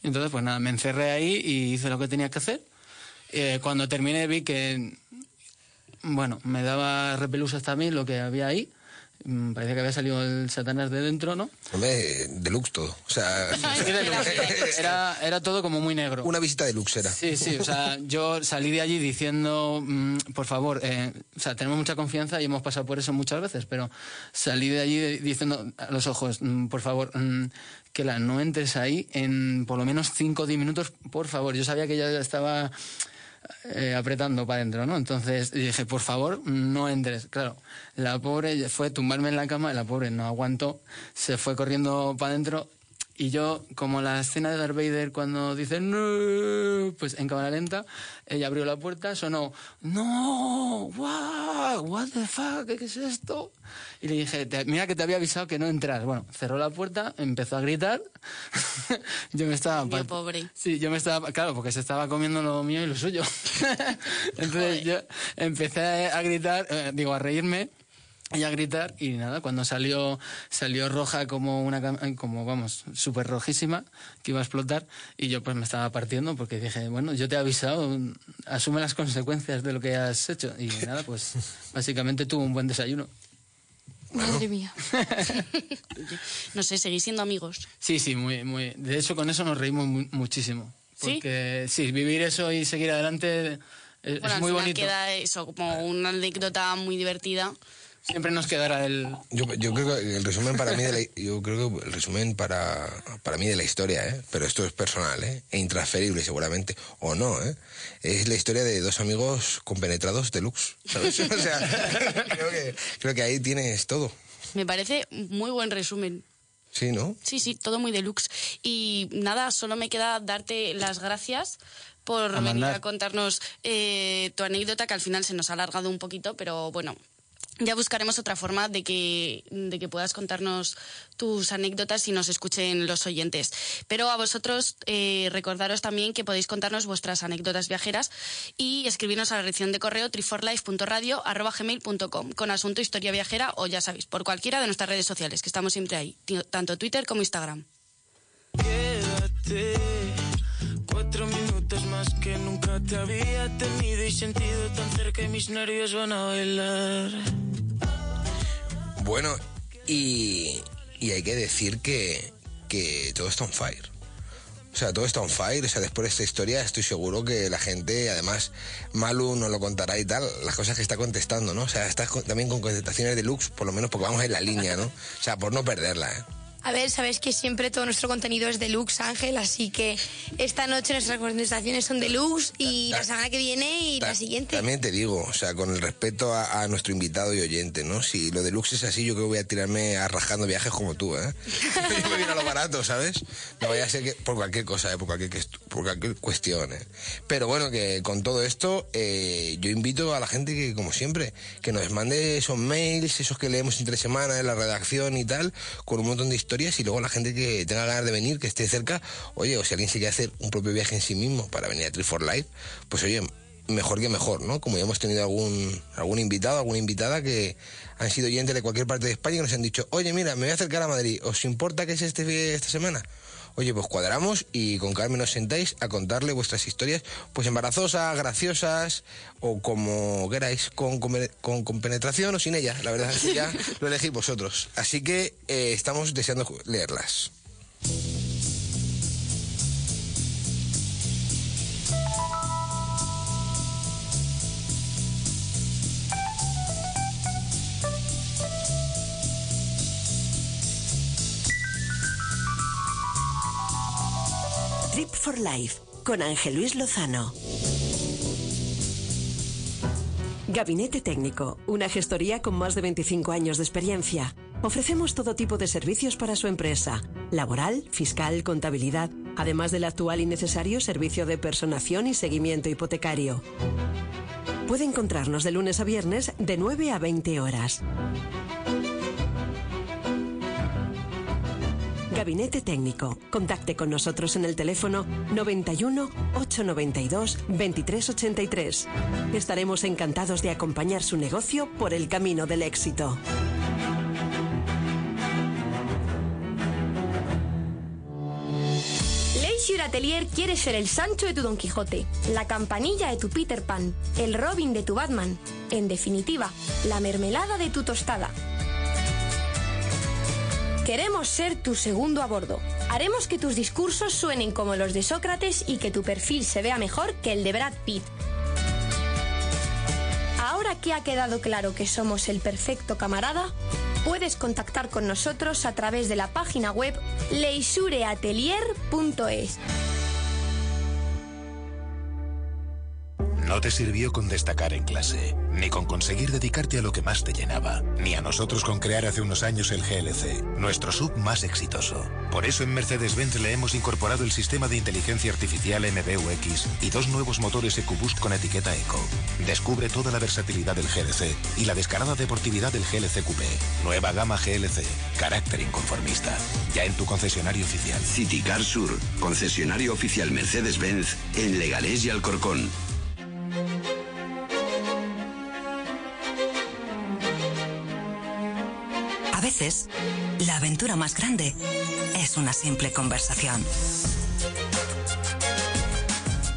Entonces, pues nada, me encerré ahí y hice lo que tenía que hacer. Eh, cuando terminé vi que, bueno, me daba repelús hasta a mí lo que había ahí. Mm, Parecía que había salido el Satanás de dentro, ¿no?
Hombre, deluxe todo. O sea, [LAUGHS] [LAUGHS]
Era, era todo como muy negro.
una visita deluxe era.
Sí, sí, o sea, yo salí de allí diciendo, mm, por favor, eh, o sea, tenemos mucha confianza y hemos pasado por eso muchas veces, pero salí de allí diciendo a los ojos, mm, por favor, que la no entres ahí en por lo menos 5 o 10 minutos, por favor. Yo sabía que ella estaba eh, apretando para adentro, ¿no? Entonces dije, por favor, no entres. Claro, la pobre fue tumbarme en la cama, la pobre no aguantó, se fue corriendo para adentro y yo, como la escena de Darth Vader cuando dice no, pues en cámara lenta, ella abrió la puerta, sonó no, wow, what the fuck, ¿qué es esto? Y le dije, "Te- mira que te había avisado que no entras. Bueno, cerró la puerta, empezó a gritar. [LAUGHS] yo me estaba part-
pobre.
Sí, yo me estaba, claro, porque se estaba comiendo lo mío y lo suyo. [LAUGHS] Entonces yo empecé a gritar, eh, digo, a reírme y a gritar y nada, cuando salió salió roja como una como vamos, súper rojísima, que iba a explotar y yo pues me estaba partiendo porque dije, bueno, yo te he avisado, asume las consecuencias de lo que has hecho y nada, pues [LAUGHS] básicamente tuve un buen desayuno.
Madre mía. [LAUGHS]
No sé, seguís siendo amigos.
Sí, sí, muy muy de hecho con eso nos reímos mu- muchísimo.
¿Sí?
Porque sí, vivir eso y seguir adelante es,
Bueno,
es
al
muy
final
bonito.
queda eso, como una anécdota muy divertida.
Siempre nos quedará el...
Yo, yo creo que el resumen para mí de la, yo creo que el resumen para, para mí de la historia, ¿eh? pero esto es personal, ¿eh? e intransferible seguramente, o no, ¿eh? es la historia de dos amigos compenetrados deluxe, ¿sabes? [LAUGHS] O sea, creo que, creo que ahí tienes todo,
Me parece muy buen resumen.
¿sí, no?
Sí, sí, todo muy deluxe. Y nada, solo me queda darte las gracias por
A
venir
mandar.
a contarnos eh, tu anécdota, que al final se nos ha alargado un poquito, pero bueno. Ya buscaremos otra forma de que, de que puedas contarnos tus anécdotas y nos escuchen los oyentes. Pero a vosotros eh, recordaros también que podéis contarnos vuestras anécdotas viajeras y escribirnos a la dirección de correo triforlife.radio.gmail.com con asunto historia viajera o ya sabéis, por cualquiera de nuestras redes sociales, que estamos siempre ahí, tanto Twitter como Instagram.
Quédate cuatro minutos más que nunca te había tenido y sentido tan cerca y mis nervios van a bailar.
Bueno, y, y hay que decir que, que todo está on fire. O sea, todo está on fire. O sea, después de esta historia estoy seguro que la gente, además, Malu nos lo contará y tal, las cosas que está contestando, ¿no? O sea, está con- también con contestaciones deluxe, por lo menos porque vamos en la línea, ¿no? O sea, por no perderla, ¿eh?
A ver, sabes que siempre todo nuestro contenido es deluxe, Ángel, así que esta noche nuestras conversaciones son deluxe y la semana que viene y la siguiente.
También te digo, o sea, con el respeto a, a nuestro invitado y oyente, ¿no? Si lo deluxe es así, yo creo que voy a tirarme a rajando viajes como tú, ¿eh? [LAUGHS] yo me viene a lo barato, ¿sabes? No vaya a ser que por cualquier cosa, ¿eh? por, cualquier, por cuestión, ¿eh? Pero bueno, que con todo esto, eh, yo invito a la gente que, como siempre, que nos mande esos mails, esos que leemos entre semana en la redacción y tal, con un montón de historias y luego la gente que tenga ganas de venir, que esté cerca, oye, o si alguien se quiere hacer un propio viaje en sí mismo para venir a Tree for Life, pues oye, mejor que mejor, ¿no? Como ya hemos tenido algún, algún invitado, alguna invitada que han sido oyentes de cualquier parte de España y nos han dicho, oye, mira, me voy a acercar a Madrid, ¿os importa que es este, esta semana? Oye, pues cuadramos y con Carmen os sentáis a contarle vuestras historias, pues embarazosas, graciosas o como queráis, con, con, penetración o sin ella. La verdad es que ya [LAUGHS] lo elegís vosotros. Así que eh, estamos deseando leerlas.
Trip for Life con Ángel Luis Lozano. Gabinete Técnico, una gestoría con más de 25 años de experiencia. Ofrecemos todo tipo de servicios para su empresa, laboral, fiscal, contabilidad, además del actual y necesario servicio de personación y seguimiento hipotecario. Puede encontrarnos de lunes a viernes de 9 a 20 horas. Gabinete Técnico. Contacte con nosotros en el teléfono 91 892 2383. Estaremos encantados de acompañar su negocio por el camino del éxito.
Leisure Atelier quiere ser el Sancho de tu Don Quijote, la campanilla de tu Peter Pan, el Robin de tu Batman, en definitiva, la mermelada de tu tostada. Queremos ser tu segundo a bordo. Haremos que tus discursos suenen como los de Sócrates y que tu perfil se vea mejor que el de Brad Pitt. Ahora que ha quedado claro que somos el perfecto camarada, puedes contactar con nosotros a través de la página web leisureatelier.es.
No te sirvió con destacar en clase, ni con conseguir dedicarte a lo que más te llenaba, ni a nosotros con crear hace unos años el GLC, nuestro sub más exitoso. Por eso en Mercedes-Benz le hemos incorporado el sistema de inteligencia artificial MBUX y dos nuevos motores EcoBoost con etiqueta Eco. Descubre toda la versatilidad del GLC y la descarada deportividad del GLC Coupé. Nueva gama GLC, carácter inconformista. Ya en tu concesionario oficial.
Citicar Sur, concesionario oficial Mercedes-Benz en Leganés y Alcorcón.
La aventura más grande es una simple conversación.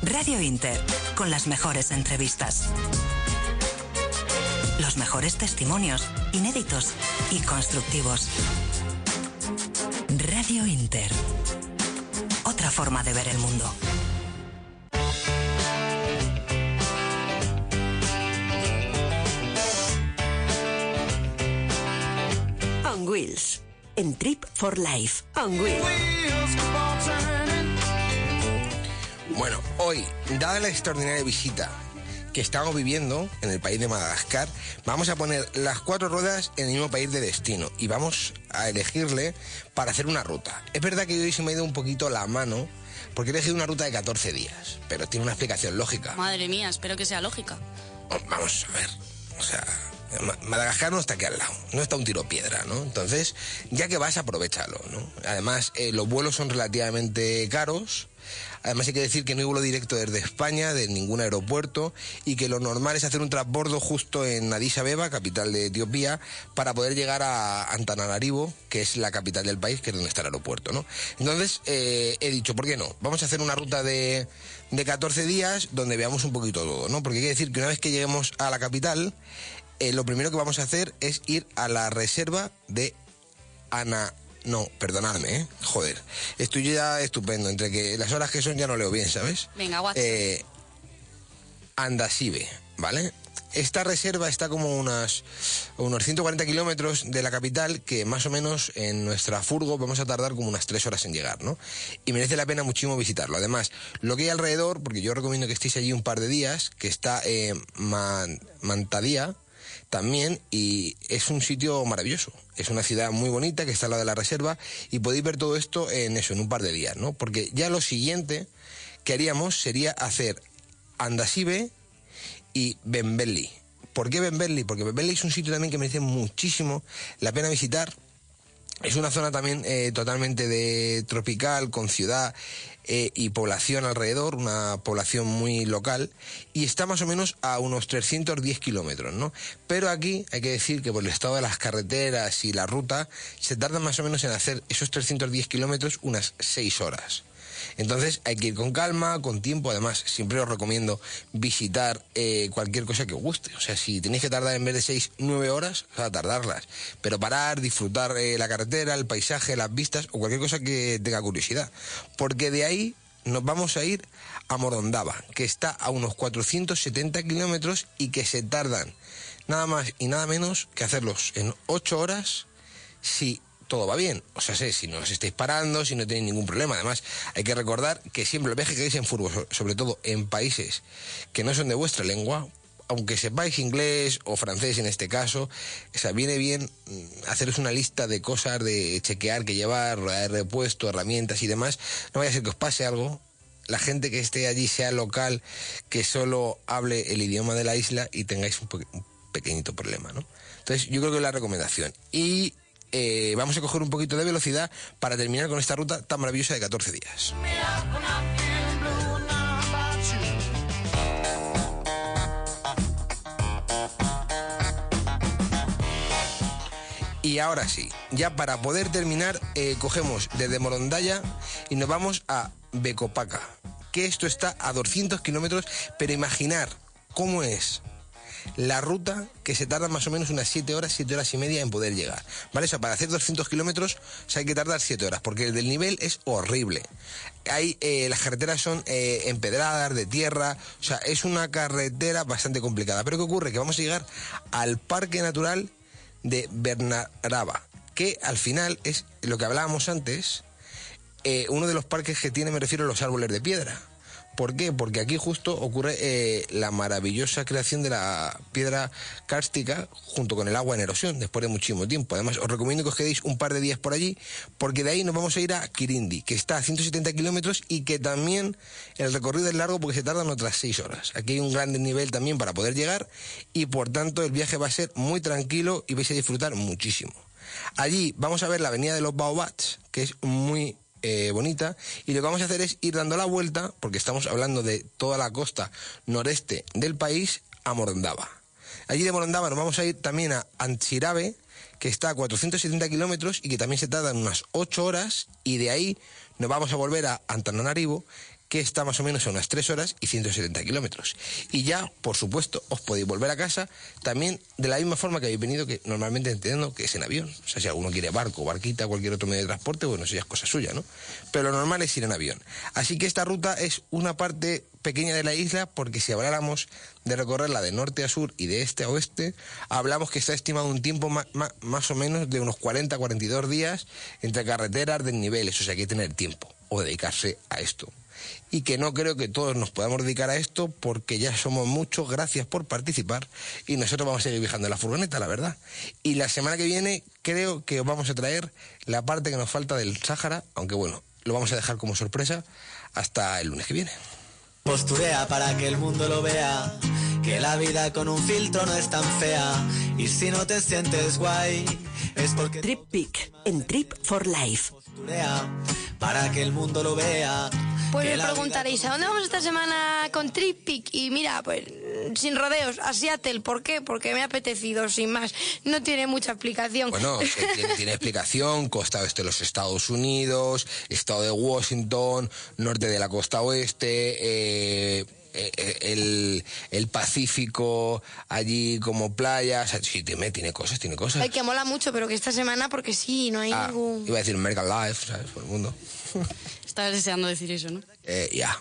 Radio Inter, con las mejores entrevistas. Los mejores testimonios, inéditos y constructivos. Radio Inter. Otra forma de ver el mundo.
Wheels. En Trip for Life. On Wheels.
Bueno, hoy, dada la extraordinaria visita que estamos viviendo en el país de Madagascar, vamos a poner las cuatro ruedas en el mismo país de destino y vamos a elegirle para hacer una ruta. Es verdad que hoy se me ha ido un poquito la mano porque he elegido una ruta de 14 días, pero tiene una explicación lógica.
Madre mía, espero que sea lógica.
Vamos a ver, o sea, Madagascar no está aquí al lado, no está un tiro piedra, ¿no? Entonces, ya que vas, aprovechalo, ¿no? Además, eh, los vuelos son relativamente caros. Además, hay que decir que no hay vuelo directo desde España, de ningún aeropuerto, y que lo normal es hacer un transbordo justo en Addis Abeba, capital de Etiopía, para poder llegar a Antananarivo, que es la capital del país, que es donde está el aeropuerto, ¿no? Entonces, eh, he dicho, ¿por qué no? Vamos a hacer una ruta de, de 14 días donde veamos un poquito todo, ¿no? Porque hay que decir que una vez que lleguemos a la capital, eh, lo primero que vamos a hacer es ir a la reserva de Ana. No, perdonadme, ¿eh? Joder. Estoy ya estupendo. Entre que las horas que son ya no leo bien, ¿sabes?
Venga, WhatsApp.
Eh, Andasibe, ¿vale? Esta reserva está como unas, unos 140 kilómetros de la capital, que más o menos en nuestra furgo vamos a tardar como unas 3 horas en llegar, ¿no? Y merece la pena muchísimo visitarlo. Además, lo que hay alrededor, porque yo recomiendo que estéis allí un par de días, que está eh, Man- Mantadía, también y es un sitio maravilloso. Es una ciudad muy bonita que está al lado de la reserva y podéis ver todo esto en eso, en un par de días, ¿no? Porque ya lo siguiente que haríamos sería hacer Andasibe y Benbelli. ¿Por qué Benbelli? Porque Benbelli es un sitio también que merece muchísimo la pena visitar. Es una zona también eh, totalmente de tropical, con ciudad eh, y población alrededor, una población muy local, y está más o menos a unos 310 kilómetros, ¿no? Pero aquí hay que decir que por el estado de las carreteras y la ruta, se tarda más o menos en hacer esos 310 kilómetros unas 6 horas. Entonces hay que ir con calma, con tiempo. Además, siempre os recomiendo visitar eh, cualquier cosa que os guste. O sea, si tenéis que tardar en vez de 6, 9 horas, o sea, tardarlas. Pero parar, disfrutar eh, la carretera, el paisaje, las vistas o cualquier cosa que tenga curiosidad. Porque de ahí nos vamos a ir a Morondava, que está a unos 470 kilómetros y que se tardan nada más y nada menos que hacerlos en 8 horas si todo va bien. O sea, sé, si no os estáis parando, si no tenéis ningún problema. Además, hay que recordar que siempre el viaje que en furbo, so- sobre todo en países que no son de vuestra lengua, aunque sepáis inglés o francés en este caso, o sea, viene bien mm, haceros una lista de cosas, de chequear que llevar, de repuesto, herramientas y demás. No vaya a ser que os pase algo. La gente que esté allí sea local, que solo hable el idioma de la isla y tengáis un, un pequeñito problema, ¿no? Entonces, yo creo que es la recomendación. Y eh, vamos a coger un poquito de velocidad para terminar con esta ruta tan maravillosa de 14 días. Y ahora sí, ya para poder terminar, eh, cogemos desde Morondaya y nos vamos a Becopaca, que esto está a 200 kilómetros, pero imaginar cómo es la ruta que se tarda más o menos unas 7 horas, 7 horas y media en poder llegar. ¿Vale? O sea, para hacer 200 kilómetros o sea, hay que tardar 7 horas, porque el del nivel es horrible. Hay, eh, las carreteras son eh, empedradas, de tierra, o sea, es una carretera bastante complicada. Pero ¿qué ocurre? Que vamos a llegar al Parque Natural de Bernaraba, que al final es lo que hablábamos antes, eh, uno de los parques que tiene, me refiero a los árboles de piedra. ¿Por qué? Porque aquí justo ocurre eh, la maravillosa creación de la piedra kárstica junto con el agua en erosión después de muchísimo tiempo. Además, os recomiendo que os quedéis un par de días por allí porque de ahí nos vamos a ir a Kirindi, que está a 170 kilómetros y que también el recorrido es largo porque se tardan otras 6 horas. Aquí hay un gran nivel también para poder llegar y por tanto el viaje va a ser muy tranquilo y vais a disfrutar muchísimo. Allí vamos a ver la avenida de los Baobats, que es muy eh, bonita, y lo que vamos a hacer es ir dando la vuelta, porque estamos hablando de toda la costa noreste del país, a Morondava. Allí de Morondava nos vamos a ir también a Anchirabe, que está a 470 kilómetros y que también se tardan unas 8 horas, y de ahí nos vamos a volver a Antananarivo, que está más o menos a unas 3 horas y 170 kilómetros. Y ya, por supuesto, os podéis volver a casa también de la misma forma que habéis venido, que normalmente entiendo que es en avión. O sea, si alguno quiere barco, barquita, cualquier otro medio de transporte, bueno, eso ya es cosa suya, ¿no? Pero lo normal es ir en avión. Así que esta ruta es una parte pequeña de la isla porque si habláramos de recorrerla de norte a sur y de este a oeste, hablamos que está estimado un tiempo ma- ma- más o menos de unos 40-42 días entre carreteras, desniveles, o sea, hay que tener tiempo o dedicarse a esto y que no creo que todos nos podamos dedicar a esto porque ya somos muchos, gracias por participar y nosotros vamos a seguir viajando en la furgoneta, la verdad. Y la semana que viene creo que os vamos a traer la parte que nos falta del Sáhara, aunque bueno, lo vamos a dejar como sorpresa hasta el lunes que viene.
Posturea para que el mundo lo vea, que la vida con un filtro no es tan fea. Y si no te sientes guay, es porque
Trip Peak en Trip for Life.
para que el mundo lo vea.
Pues me preguntaréis, ¿a dónde vamos esta semana con TripPic? Y mira, pues sin rodeos, a Seattle. ¿Por qué? Porque me ha apetecido, sin más. No tiene mucha explicación.
Bueno, sí, [LAUGHS] tiene, tiene explicación, costa oeste de los Estados Unidos, estado de Washington, norte de la costa oeste, eh, eh, el, el Pacífico, allí como playas, sí, tiene, tiene cosas, tiene cosas.
Ay, que mola mucho, pero que esta semana, porque sí, no hay
Ah,
ningún...
iba a decir American Life, ¿sabes? Por el mundo. [LAUGHS]
Estabas deseando decir eso, ¿no?
Eh, ya.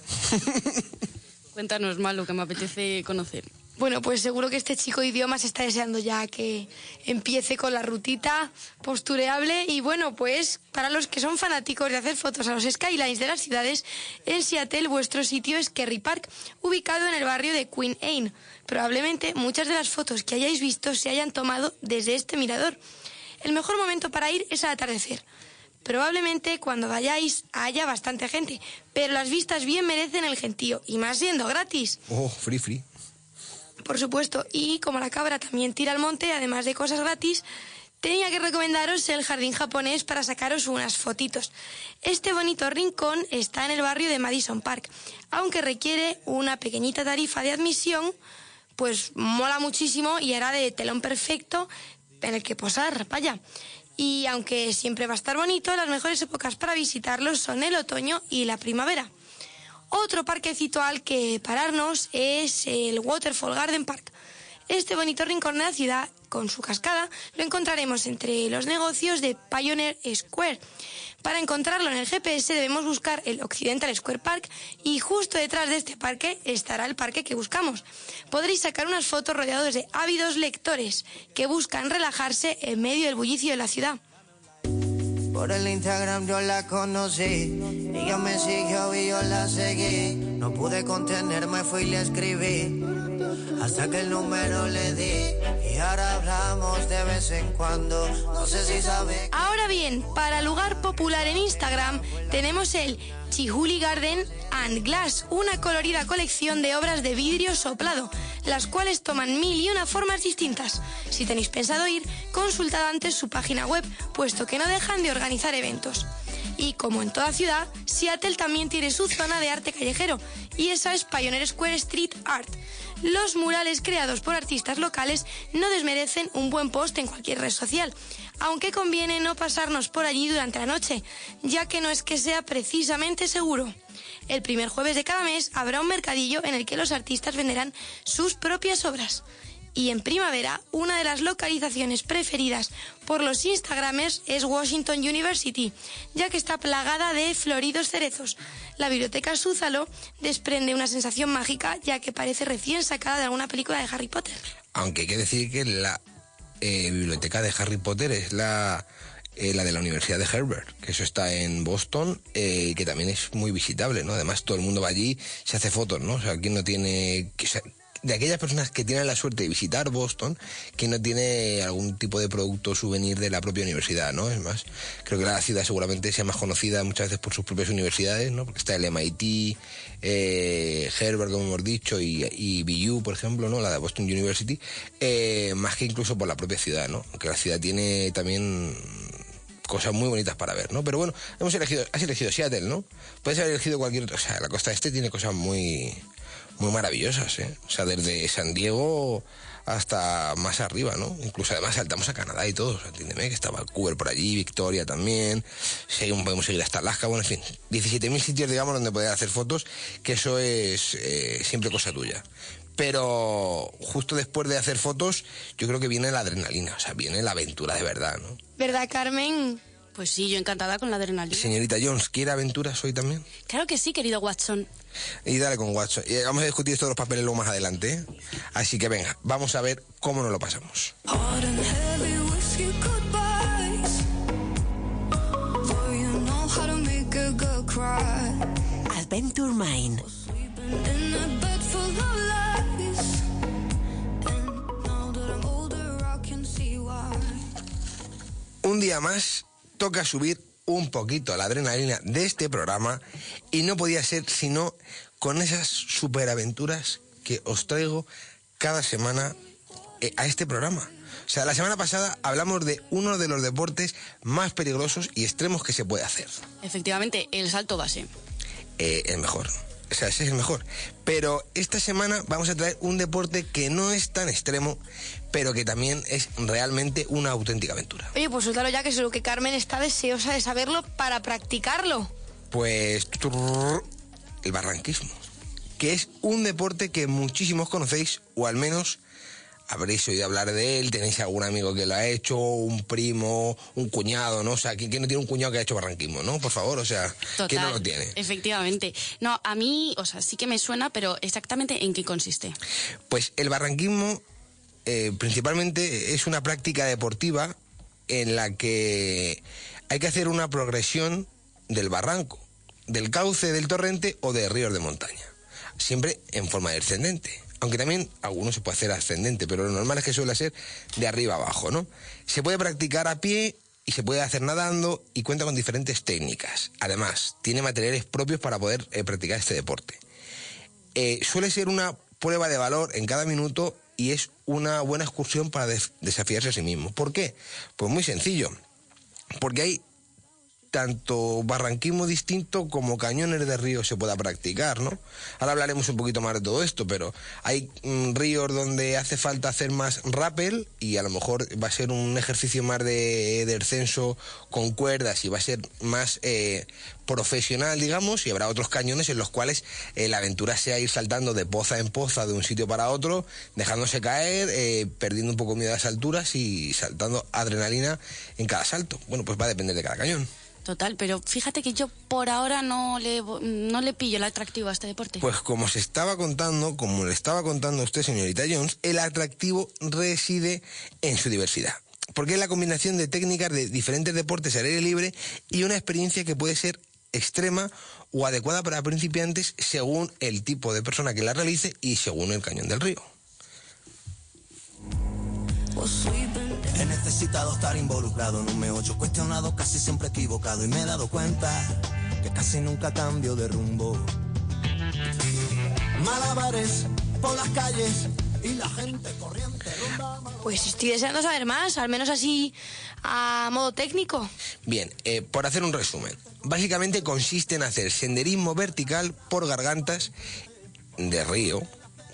[LAUGHS]
Cuéntanos más lo que me apetece conocer.
Bueno, pues seguro que este chico de idiomas está deseando ya que empiece con la rutita postureable. Y bueno, pues para los que son fanáticos de hacer fotos a los skylines de las ciudades, en Seattle vuestro sitio es Kerry Park, ubicado en el barrio de Queen Anne. Probablemente muchas de las fotos que hayáis visto se hayan tomado desde este mirador. El mejor momento para ir es al atardecer. Probablemente cuando vayáis haya bastante gente, pero las vistas bien merecen el gentío, y más siendo gratis.
Oh, free, free.
Por supuesto, y como la cabra también tira al monte, además de cosas gratis, tenía que recomendaros el jardín japonés para sacaros unas fotitos. Este bonito rincón está en el barrio de Madison Park, aunque requiere una pequeñita tarifa de admisión, pues mola muchísimo y hará de telón perfecto en el que posar, vaya. Y aunque siempre va a estar bonito, las mejores épocas para visitarlo son el otoño y la primavera. Otro parquecito al que pararnos es el Waterfall Garden Park. Este bonito rincón de la ciudad, con su cascada, lo encontraremos entre los negocios de Pioneer Square. Para encontrarlo en el GPS debemos buscar el Occidental Square Park y justo detrás de este parque estará el parque que buscamos. Podréis sacar unas fotos rodeados de ávidos lectores que buscan relajarse en medio del bullicio de la ciudad.
Por el Instagram yo la conocí. Ella me siguió y yo la seguí. No pude contenerme, fui y le escribí. Hasta que el número le di. Y ahora hablamos de vez en cuando. No sé si sabe.
Ahora bien, para lugar popular en Instagram tenemos el Chihuli Garden and Glass, una colorida colección de obras de vidrio soplado, las cuales toman mil y una formas distintas. Si tenéis pensado ir, consultad antes su página web, puesto que no dejan de organizar eventos. Y como en toda ciudad, Seattle también tiene su zona de arte callejero, y esa es Pioneer Square Street Art. Los murales creados por artistas locales no desmerecen un buen post en cualquier red social, aunque conviene no pasarnos por allí durante la noche, ya que no es que sea precisamente seguro. El primer jueves de cada mes habrá un mercadillo en el que los artistas venderán sus propias obras. Y en primavera, una de las localizaciones preferidas por los Instagramers es Washington University, ya que está plagada de floridos cerezos. La biblioteca Súzalo desprende una sensación mágica, ya que parece recién sacada de alguna película de Harry Potter.
Aunque hay que decir que la eh, biblioteca de Harry Potter es la eh, la de la Universidad de Herbert, que eso está en Boston, eh, y que también es muy visitable, ¿no? Además, todo el mundo va allí, se hace fotos, ¿no? O sea, ¿quién no tiene... de aquellas personas que tienen la suerte de visitar Boston, que no tiene algún tipo de producto souvenir de la propia universidad, ¿no? Es más, creo que la ciudad seguramente sea más conocida muchas veces por sus propias universidades, ¿no? Porque está el MIT, eh, Herbert, como hemos dicho, y, y BU, por ejemplo, ¿no? La de Boston University, eh, más que incluso por la propia ciudad, ¿no? Aunque la ciudad tiene también cosas muy bonitas para ver, ¿no? Pero bueno, hemos elegido, has elegido Seattle, ¿no? Puedes haber elegido cualquier otra, o sea, la costa este tiene cosas muy, muy maravillosas, ¿eh? O sea, desde San Diego hasta más arriba, ¿no? Incluso además saltamos a Canadá y todo, entiéndeme que está Vancouver por allí, Victoria también, seguimos, podemos seguir hasta Alaska, bueno, en fin, 17.000 sitios, digamos, donde poder hacer fotos, que eso es eh, siempre cosa tuya. Pero justo después de hacer fotos, yo creo que viene la adrenalina, o sea, viene la aventura de verdad, ¿no?
¿Verdad, Carmen?
Pues sí, yo encantada con la adrenalina.
Señorita Jones, ¿quiere aventuras hoy también?
Claro que sí, querido Watson.
Y dale con Watson. Y vamos a discutir de los papeles luego más adelante. ¿eh? Así que venga, vamos a ver cómo nos lo pasamos.
Adventure
why.
Un día más toca subir un poquito la adrenalina de este programa y no podía ser sino con esas superaventuras que os traigo cada semana eh, a este programa. O sea, la semana pasada hablamos de uno de los deportes más peligrosos y extremos que se puede hacer.
Efectivamente, el salto base.
eh, el mejor. O sea, ese es el mejor. Pero esta semana vamos a traer un deporte que no es tan extremo, pero que también es realmente una auténtica aventura.
Oye, pues suéltalo ya, que seguro que Carmen está deseosa de saberlo para practicarlo.
Pues el barranquismo, que es un deporte que muchísimos conocéis, o al menos habréis oído hablar de él, tenéis algún amigo que lo ha hecho, un primo, un cuñado, ¿no? O sea, ¿quién, quién no tiene un cuñado que ha hecho barranquismo, no? Por favor, o sea,
Total.
¿quién no lo tiene?
Efectivamente. No, a mí, o sea, sí que me suena, pero exactamente en qué consiste.
Pues el barranquismo eh, principalmente es una práctica deportiva en la que hay que hacer una progresión del barranco, del cauce del torrente o de ríos de montaña, siempre en forma descendente. Aunque también algunos se puede hacer ascendente, pero lo normal es que suele ser de arriba abajo, ¿no? Se puede practicar a pie y se puede hacer nadando y cuenta con diferentes técnicas. Además, tiene materiales propios para poder eh, practicar este deporte. Eh, suele ser una prueba de valor en cada minuto y es una buena excursión para des- desafiarse a sí mismo. ¿Por qué? Pues muy sencillo. Porque hay tanto barranquismo distinto como cañones de río se pueda practicar, ¿no? Ahora hablaremos un poquito más de todo esto, pero hay mm, ríos donde hace falta hacer más rappel y a lo mejor va a ser un ejercicio más de, de descenso con cuerdas y va a ser más eh, profesional, digamos, y habrá otros cañones en los cuales eh, la aventura sea ir saltando de poza en poza de un sitio para otro, dejándose caer, eh, perdiendo un poco miedo a las alturas y saltando adrenalina en cada salto. Bueno, pues va a depender de cada cañón.
Total, pero fíjate que yo por ahora no le, no le pillo el atractivo a este deporte.
Pues como se estaba contando, como le estaba contando a usted, señorita Jones, el atractivo reside en su diversidad. Porque es la combinación de técnicas de diferentes deportes al aire libre y una experiencia que puede ser extrema o adecuada para principiantes según el tipo de persona que la realice y según el cañón del río.
He necesitado estar involucrado en un meollo cuestionado, casi siempre equivocado y me he dado cuenta que casi nunca cambio de rumbo. Malabares por las calles y la gente corriente.
Pues estoy deseando saber más, al menos así a modo técnico.
Bien, eh, por hacer un resumen. Básicamente consiste en hacer senderismo vertical por gargantas de río.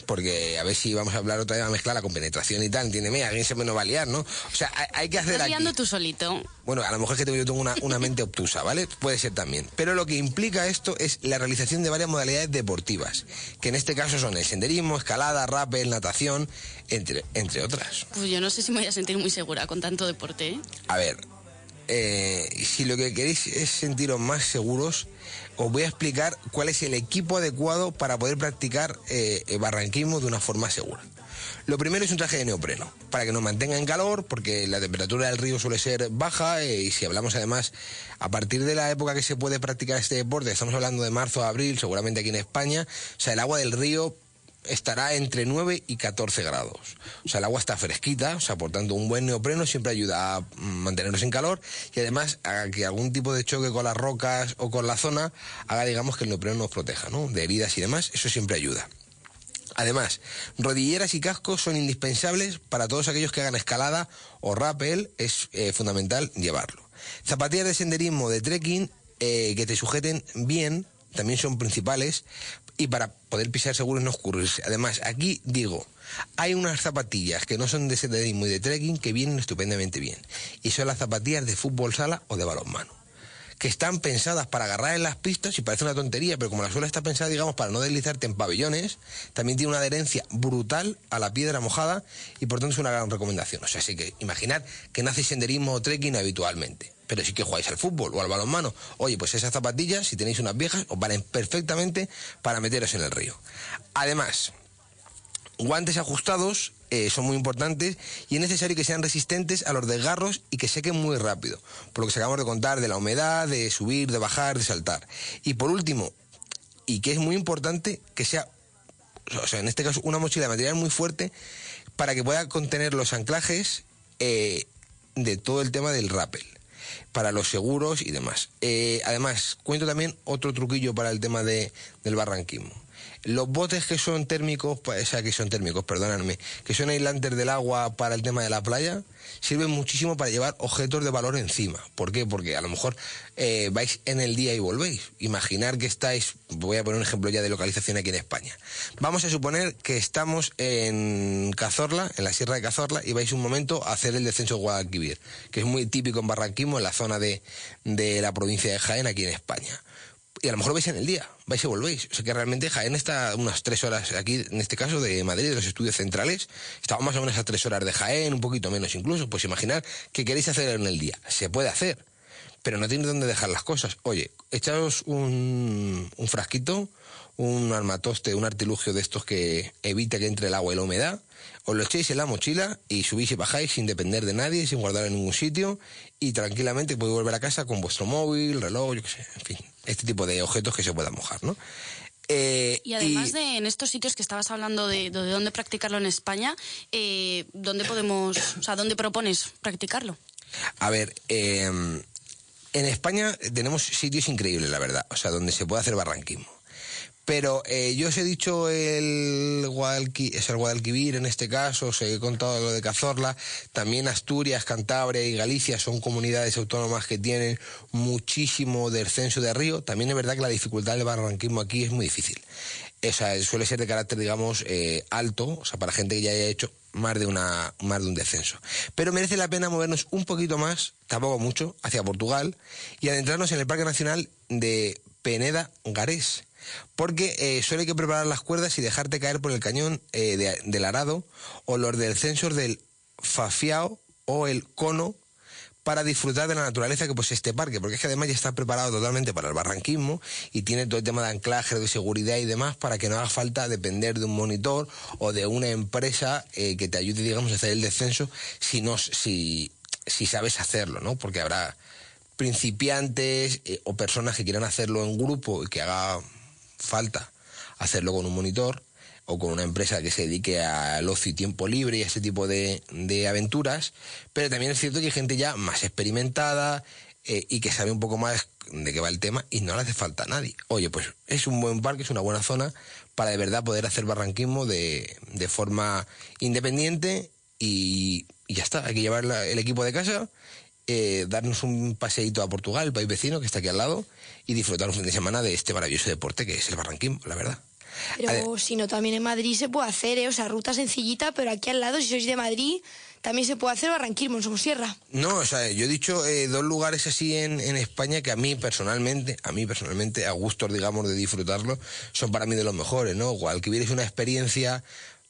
Porque a ver si vamos a hablar otra vez a mezclar la compenetración y tal, entiéndeme, alguien se me no va a liar, ¿no? O sea, hay, hay que hacer
Estás
aquí...
liando tú solito.
Bueno, a lo mejor es que tengo- yo tengo una, una mente obtusa, ¿vale? Puede ser también. Pero lo que implica esto es la realización de varias modalidades deportivas, que en este caso son el senderismo, escalada, rappel, natación, entre, entre otras.
Pues yo no sé si me voy a sentir muy segura con tanto deporte, ¿eh?
A ver, eh, si lo que queréis es sentiros más seguros, os voy a explicar cuál es el equipo adecuado para poder practicar eh, barranquismo de una forma segura. Lo primero es un traje de neopreno, para que nos mantenga en calor, porque la temperatura del río suele ser baja eh, y si hablamos además a partir de la época que se puede practicar este deporte, estamos hablando de marzo a abril, seguramente aquí en España, o sea, el agua del río estará entre 9 y 14 grados. O sea, el agua está fresquita, o sea, por tanto, un buen neopreno siempre ayuda a mantenernos en calor y además a que algún tipo de choque con las rocas o con la zona haga, digamos, que el neopreno nos proteja, ¿no? De heridas y demás, eso siempre ayuda. Además, rodilleras y cascos son indispensables para todos aquellos que hagan escalada o rappel, es eh, fundamental llevarlo. Zapatillas de senderismo, de trekking, eh, que te sujeten bien, también son principales, y para poder pisar seguro y no escurrirse. Además, aquí digo, hay unas zapatillas que no son de senderismo y de trekking que vienen estupendamente bien, y son las zapatillas de fútbol sala o de balonmano que están pensadas para agarrar en las pistas y parece una tontería, pero como la suela está pensada, digamos, para no deslizarte en pabellones, también tiene una adherencia brutal a la piedra mojada y por tanto es una gran recomendación. O sea, así que imaginad que no hacéis senderismo o trekking habitualmente, pero sí que jugáis al fútbol o al balonmano. Oye, pues esas zapatillas, si tenéis unas viejas, os valen perfectamente para meteros en el río. Además, guantes ajustados eh, son muy importantes y es necesario que sean resistentes a los desgarros y que sequen muy rápido, por lo que se acabamos de contar de la humedad, de subir, de bajar, de saltar. Y por último, y que es muy importante, que sea, o sea, en este caso, una mochila de material muy fuerte para que pueda contener los anclajes eh, de todo el tema del rappel para los seguros y demás. Eh, además, cuento también otro truquillo para el tema de, del barranquismo. Los botes que son térmicos, o sea, que son térmicos, perdóname, que son aislantes del agua para el tema de la playa, sirven muchísimo para llevar objetos de valor encima. ¿Por qué? Porque a lo mejor eh, vais en el día y volvéis. Imaginar que estáis, voy a poner un ejemplo ya de localización aquí en España. Vamos a suponer que estamos en Cazorla, en la Sierra de Cazorla, y vais un momento a hacer el descenso de Guadalquivir, que es muy típico en Barranquismo, en la zona de, de la provincia de Jaén, aquí en España y a lo mejor vais en el día, vais y volvéis. O sea que realmente Jaén está unas tres horas aquí, en este caso de Madrid, de los estudios centrales, estamos más o menos a tres horas de Jaén, un poquito menos incluso. Pues imaginar que queréis hacer en el día. Se puede hacer, pero no tiene dónde dejar las cosas. Oye, echaos un, un frasquito, un armatoste, un artilugio de estos que evita que entre el agua y la humedad, os lo echéis en la mochila y subís y bajáis sin depender de nadie, sin guardar en ningún sitio y tranquilamente podéis volver a casa con vuestro móvil, reloj, yo qué sé, en fin, este tipo de objetos que se puedan mojar, ¿no? Eh,
Y además de en estos sitios que estabas hablando de, de dónde practicarlo en España, eh, ¿dónde podemos, o sea, dónde propones practicarlo?
A ver, eh, en España tenemos sitios increíbles, la verdad, o sea, donde se puede hacer barranquismo. Pero eh, yo os he dicho el, es el Guadalquivir en este caso, os he contado lo de Cazorla, también Asturias, Cantabria y Galicia son comunidades autónomas que tienen muchísimo descenso de río. También es verdad que la dificultad del barranquismo aquí es muy difícil. O sea, suele ser de carácter, digamos, eh, alto, o sea, para gente que ya haya hecho más de, una, más de un descenso. Pero merece la pena movernos un poquito más, tampoco mucho, hacia Portugal y adentrarnos en el Parque Nacional de Peneda Garés. Porque eh, hay que preparar las cuerdas y dejarte caer por el cañón eh, de- del arado o los descensos del fafiao o el cono para disfrutar de la naturaleza que posee este parque, porque es que además ya está preparado totalmente para el barranquismo y tiene todo el tema de anclaje, de seguridad y demás para que no haga falta depender de un monitor o de una empresa eh, que te ayude, digamos, a hacer el descenso si, no, si, si sabes hacerlo, ¿no? Porque habrá principiantes eh, o personas que quieran hacerlo en grupo y que haga falta hacerlo con un monitor o con una empresa que se dedique al ocio y tiempo libre y a ese tipo de, de aventuras, pero también es cierto que hay gente ya más experimentada eh, y que sabe un poco más de qué va el tema y no le hace falta a nadie. Oye, pues es un buen parque, es una buena zona para de verdad poder hacer barranquismo de, de forma independiente y, y ya está, hay que llevar el equipo de casa eh, darnos un paseíto a Portugal, el país vecino que está aquí al lado, y disfrutar un fin de semana de este maravilloso deporte que es el barranquismo, la verdad.
Pero si no, también en Madrid se puede hacer, ¿eh? O sea, ruta sencillita, pero aquí al lado, si sois de Madrid, también se puede hacer barranquismo en Somosierra.
No, o sea, yo he dicho eh, dos lugares así en, en España que a mí personalmente, a mí personalmente, a gustos, digamos, de disfrutarlo, son para mí de los mejores, ¿no? Guadalquivir es una experiencia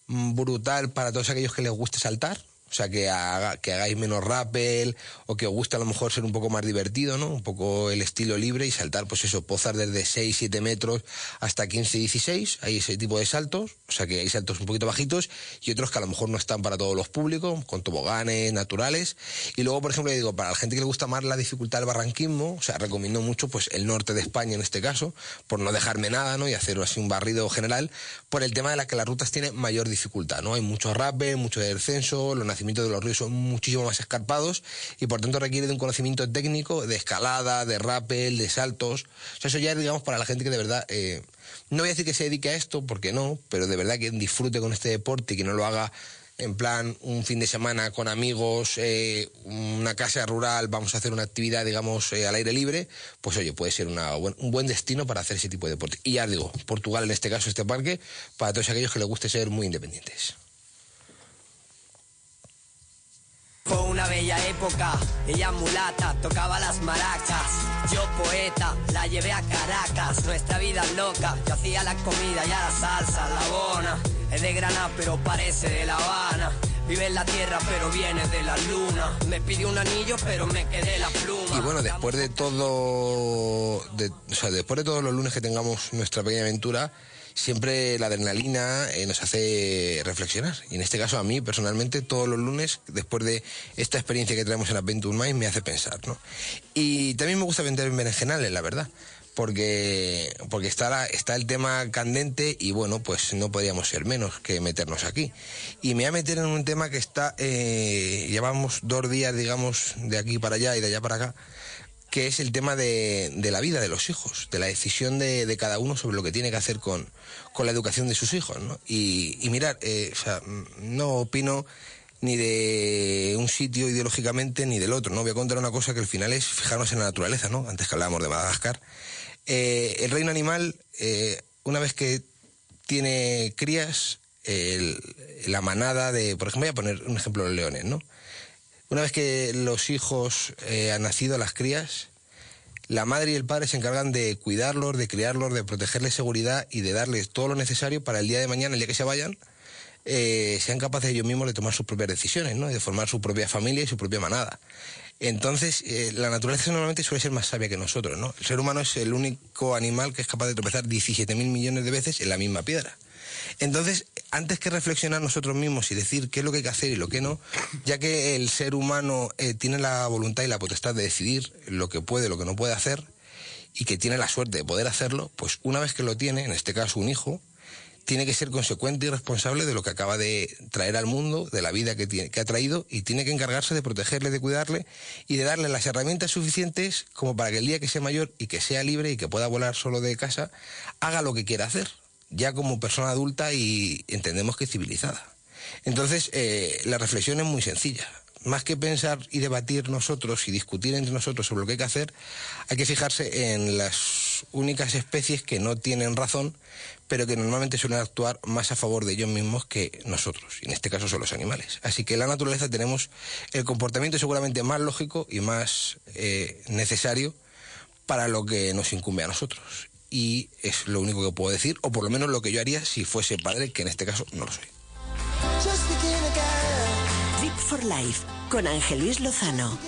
mm, brutal para todos aquellos que les guste saltar, O sea, que, hagáis menos rappel o que os guste a lo mejor ser un poco más divertido, ¿no? Un poco el estilo libre y saltar, pues eso, pozar desde 6, 7 metros hasta 15, 16. Hay ese tipo de saltos. O sea, que hay saltos un poquito bajitos y otros que a lo mejor no están para todos los públicos, con toboganes naturales. Y luego, por ejemplo, digo, para la gente que le gusta más la dificultad del barranquismo, o sea, recomiendo mucho pues el norte de España en este caso, por no dejarme nada, ¿no? Y hacer así un barrido general, por el tema de la que las rutas tienen mayor dificultad, ¿no? Hay mucho rappel, mucho descenso, los de los ríos son muchísimo más escarpados y por tanto requiere de un conocimiento técnico de escalada, de rappel, de saltos. Eso ya es, digamos, para la gente que de verdad... eh, no voy a decir que se dedique a esto, porque no, pero de verdad que disfrute con este deporte y que no lo haga en plan un fin de semana con amigos, eh, una casa rural, vamos a hacer una actividad, digamos, eh, al aire libre, pues oye, puede ser una un buen destino para hacer ese tipo de deporte. Y ya digo, Portugal en este caso, este parque, para todos aquellos que les guste ser muy independientes.
Fue una bella época, ella mulata, tocaba las maracas. Yo poeta, la llevé a Caracas, nuestra vida loca. Yo hacía la comida y a la salsa, la bona. Es de Granada pero parece de La Habana. Vive en la tierra pero viene de la luna. Me pidió un anillo pero me quedé la pluma.
Y bueno, después de todo, de- o sea, después de todos los lunes que tengamos nuestra pequeña aventura, siempre la adrenalina eh, nos hace reflexionar. Y en este caso a mí personalmente todos los lunes, después de esta experiencia que traemos en Adventure Mind, me hace pensar, ¿no? Y también me gusta vender en berenjenales, la verdad. Porque, porque está, la- está el tema candente y bueno, pues no podríamos ser menos que meternos aquí. Y me voy a meter en un tema que está, eh, llevamos dos días, digamos, de aquí para allá y de allá para acá, que es el tema de, de la vida de los hijos, de la decisión de, cada uno sobre lo que tiene que hacer con, con la educación de sus hijos. ¿no? Y, y mirar, eh, o sea, no opino ni de un sitio ideológicamente ni del otro. No voy a contar una cosa que al final es fijarnos en la naturaleza, ¿no? Antes que hablábamos de Madagascar. Eh, el reino animal, eh, una vez que tiene crías, el- la manada de, por ejemplo, voy a poner un ejemplo de los leones, ¿no? Una vez que los hijos eh, han nacido, las crías, la madre y el padre se encargan de cuidarlos, de criarlos, de protegerles seguridad y de darles todo lo necesario para el día de mañana, el día que se vayan, eh, sean capaces ellos mismos de tomar sus propias decisiones, ¿no? De formar su propia familia y su propia manada. Entonces, eh, la naturaleza normalmente suele ser más sabia que nosotros, ¿no? El ser humano es el único animal que es capaz de tropezar 17.000 millones de veces en la misma piedra. Entonces, antes que reflexionar nosotros mismos y decir qué es lo que hay que hacer y lo que no, ya que el ser humano eh, tiene la voluntad y la potestad de decidir lo que puede, lo que no puede hacer, y que tiene la suerte de poder hacerlo, pues una vez que lo tiene, en este caso un hijo, tiene que ser consecuente y responsable de lo que acaba de traer al mundo, de la vida que, ha traído, y tiene que encargarse de protegerle, de cuidarle y de darle las herramientas suficientes como para que el día que sea mayor y que sea libre y que pueda volar solo de casa, haga lo que quiera hacer, ya como persona adulta y entendemos que civilizada. Entonces, eh, la reflexión es muy sencilla. Más que pensar y debatir nosotros y discutir entre nosotros sobre lo que hay que hacer, hay que fijarse en las únicas especies que no tienen razón, pero que normalmente suelen actuar más a favor de ellos mismos que nosotros. Y en este caso son los animales. Así que en la naturaleza tenemos el comportamiento seguramente más lógico y más eh, necesario para lo que nos incumbe a nosotros. Y es lo único que puedo decir, o por lo menos lo que yo haría si fuese padre, que en este caso no lo soy.
Trip for Life con Ángel Luis Lozano.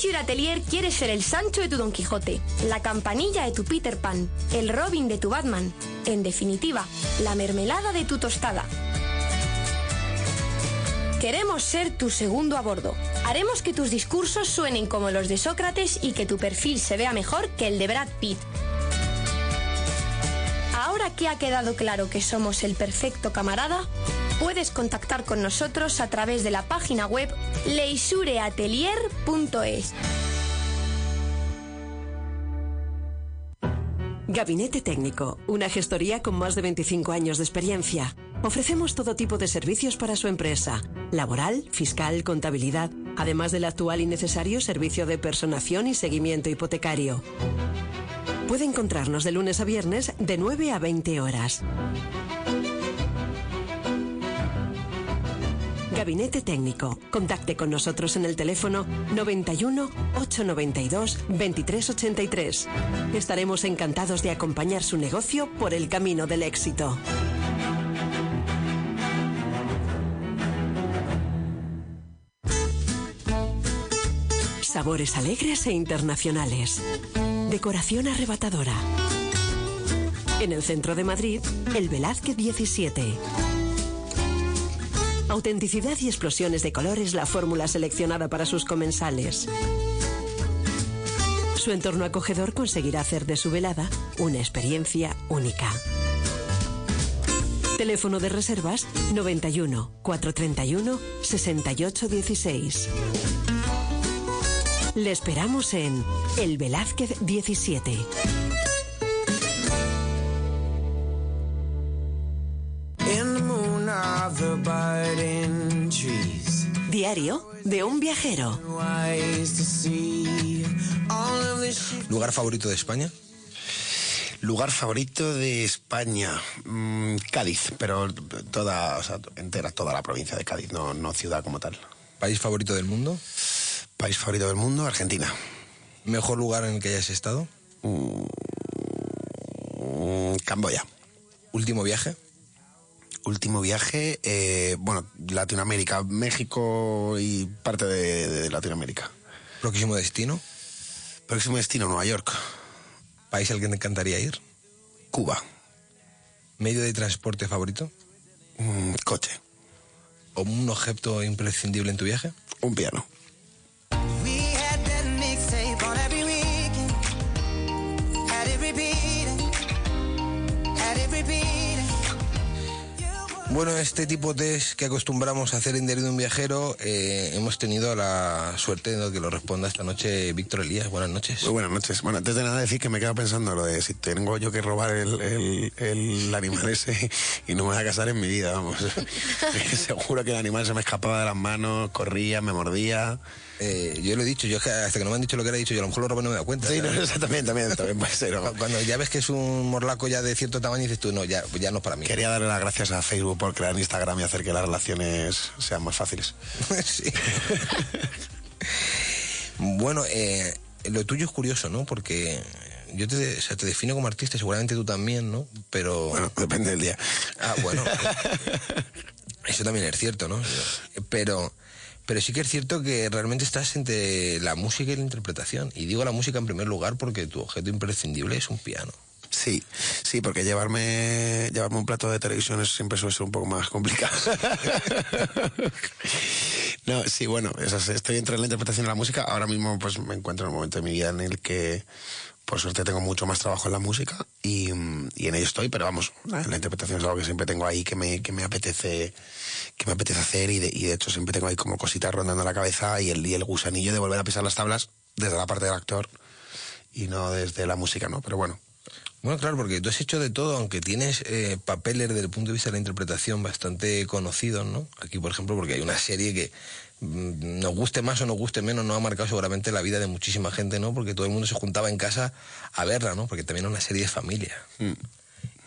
Leisure Atelier quiere ser el Sancho de tu Don Quijote, la campanilla de tu Peter Pan, el Robin de tu Batman, en definitiva, la mermelada de tu tostada. Queremos ser tu segundo a bordo. Haremos que tus discursos suenen como los de Sócrates y que tu perfil se vea mejor que el de Brad Pitt. Ahora que ha quedado claro que somos el perfecto camarada, puedes contactar con nosotros a través de la página web leisureatelier.es.
Gabinete Técnico, una gestoría con más de 25 años de experiencia. Ofrecemos todo tipo de servicios para su empresa, laboral, fiscal, contabilidad, además del actual y necesario servicio de personación y seguimiento hipotecario. Puede encontrarnos de lunes a viernes de 9 a 20 horas. Gabinete Técnico. Contacte con nosotros en el teléfono 91 892 2383. Estaremos encantados de acompañar su negocio por el camino del éxito. Sabores alegres e internacionales. Decoración arrebatadora. En el centro de Madrid, el Velázquez 17. Autenticidad y explosiones de colores la fórmula seleccionada para sus comensales. Su entorno acogedor conseguirá hacer de su velada una experiencia única. Teléfono de reservas 91 431 68 16. Le esperamos en El Velázquez 17. Diario de un viajero.
¿Lugar favorito de España?
Lugar favorito de España, Mm, Cádiz, pero toda, o sea, entera, toda la provincia de Cádiz, no, no ciudad como tal.
¿País favorito del mundo?
País favorito del mundo, Argentina.
¿Mejor lugar en el que hayas estado?
Mm, Camboya.
¿Último viaje?
Último viaje, eh, bueno, Latinoamérica, México y parte de, de Latinoamérica.
¿Próximo destino?
Próximo destino, Nueva York.
¿País al que te encantaría ir?
Cuba.
¿Medio de transporte favorito?
Mm, coche.
¿O un objeto imprescindible en tu viaje?
Un piano.
Bueno, este tipo de test que acostumbramos a hacer en Diario de un Viajero, eh, hemos tenido la suerte de que lo responda esta noche Víctor Elías. Buenas noches.
Muy buenas noches. Bueno, antes de nada decir que me he quedado pensando lo de si tengo yo que robar el, el- el animal [LAUGHS] ese y no me voy a casar en mi vida, vamos. [LAUGHS] Seguro que el animal se me escapaba de las manos, corría, me mordía.
Eh, yo lo he dicho, yo es que hasta que no me han dicho lo que era dicho, yo a lo mejor lo robé y no me dado cuenta.
Sí, no, eso también, también, también puede ser.
Cu- [LAUGHS] Cuando ya ves que es un morlaco ya de cierto tamaño, dices tú, no, ya, ya no es para mí.
Quería darle las gracias a Facebook por crear Instagram y hacer que las relaciones sean más fáciles. [LAUGHS]
Sí. bueno, eh, lo tuyo es curioso, ¿no? Porque yo te, o sea, te defino como artista, seguramente tú también, ¿no? Pero...
Bueno, depende del día.
Ah, bueno. [LAUGHS] Eso también es cierto, ¿no? Pero, pero sí que es cierto que realmente estás entre la música y la interpretación. Y digo la música en primer lugar porque tu objeto imprescindible es un piano.
Sí, sí, porque llevarme, llevarme un plato de televisión es- siempre suele ser un poco más complicado. [LAUGHS] no, sí, bueno, es, estoy entre la interpretación y la música. Ahora mismo pues me encuentro en un momento de mi vida en el que por suerte tengo mucho más trabajo en la música y, y en ello estoy, pero vamos, la interpretación es algo que siempre tengo ahí que me, que me apetece que me apetece hacer y de, y de hecho siempre tengo ahí como cositas rondando la cabeza y el, y el gusanillo de volver a pisar las tablas desde la parte del actor y no desde la música, ¿no? Pero bueno,
Bueno, claro, porque tú has hecho de todo, aunque tienes eh, papeles desde el punto de vista de la interpretación bastante conocidos, ¿no? Aquí, por ejemplo, porque hay una serie que mm, nos guste más o nos guste menos, no ha marcado seguramente la vida de muchísima gente, ¿no? Porque todo el mundo se juntaba en casa a verla, ¿no? Porque también era una serie de familia.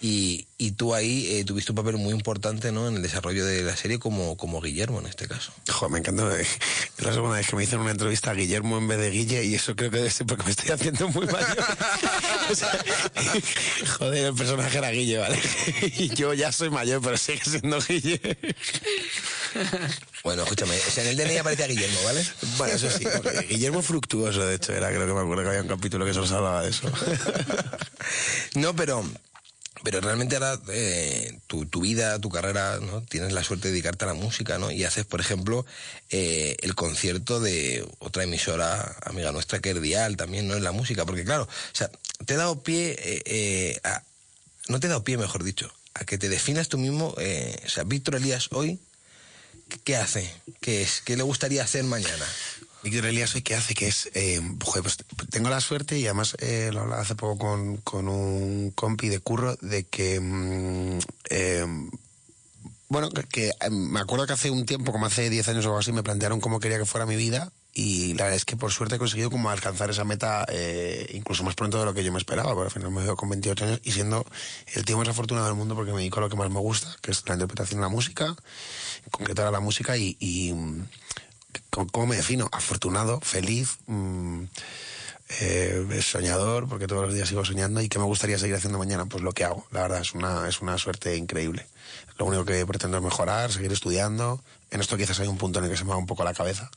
Y, y tú ahí eh, tuviste un papel muy importante, ¿no? En el desarrollo de la serie como, como Guillermo, en este caso.
Joder, me encanta. [LAUGHS] Es la segunda vez que me hicieron una entrevista a Guillermo en vez de Guille y eso creo que debe ser porque me estoy haciendo muy mayor. [LAUGHS] O sea, [LAUGHS] joder, el personaje era Guille, ¿vale? Y yo ya soy mayor, pero sigue siendo Guille.
Bueno, escúchame, o sea, en el DNI aparecía Guillermo, ¿vale?
Bueno, eso sí. Guillermo Fructuoso, de hecho, era, creo que me acuerdo que había un capítulo que se hablaba de eso.
No, pero, pero realmente ahora eh, tu, tu vida, tu carrera, ¿no? Tienes la suerte de dedicarte a la música, ¿no? Y haces, por ejemplo, eh, el concierto de otra emisora amiga nuestra que es Dial también, ¿no? En la música, porque claro, o sea, te he dado pie eh, eh, a... No te he dado pie, mejor dicho, a que te definas tú mismo, eh, o sea, Víctor Elías hoy, ¿qué, qué hace? ¿Qué es? ¿Qué le gustaría hacer mañana?
Víctor Elías hoy que hace, que es, eh, pues tengo la suerte y además eh, lo hablaba hace poco con, un compi de curro de que, mm, eh, bueno, que, eh, me acuerdo que hace un tiempo, como hace 10 años o algo así, me plantearon cómo quería que fuera mi vida y la verdad es que por suerte he conseguido como alcanzar esa meta eh, incluso más pronto de lo que yo me esperaba, porque al final me veo con 28 años y siendo el tío más afortunado del mundo porque me dedico a lo que más me gusta, que es la interpretación de la música, concretar a la música y, ¿cómo- ¿cómo me defino? Afortunado, feliz, mm, eh, soñador, porque todos los días sigo soñando y que me gustaría seguir haciendo mañana, pues lo que hago, la verdad es una, es una suerte increíble. Lo único que pretendo es mejorar, seguir estudiando. En esto quizás hay un punto en el que se me va un poco la cabeza,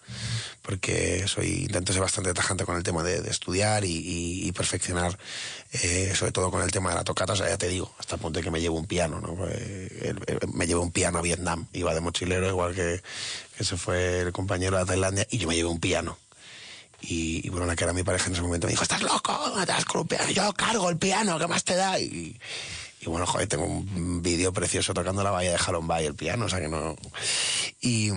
porque soy intento ser bastante tajante con el tema de, estudiar y, perfeccionar, eh, sobre todo con el tema de la tocata. O sea, ya te digo, hasta el punto de que me llevo un piano, ¿no? Eh, me llevo un piano a Vietnam, iba de mochilero, igual que, que se fue el compañero a Tailandia, y yo me llevé un piano. Y, bueno, la que era mi pareja en ese momento me dijo, ¿estás loco? ¿Dónde te vas con un piano? Yo cargo el piano, ¿qué más te da? Y, y bueno, joder, tengo un vídeo precioso tocando la bahía de Jalón Bay, el piano, o sea que no... Y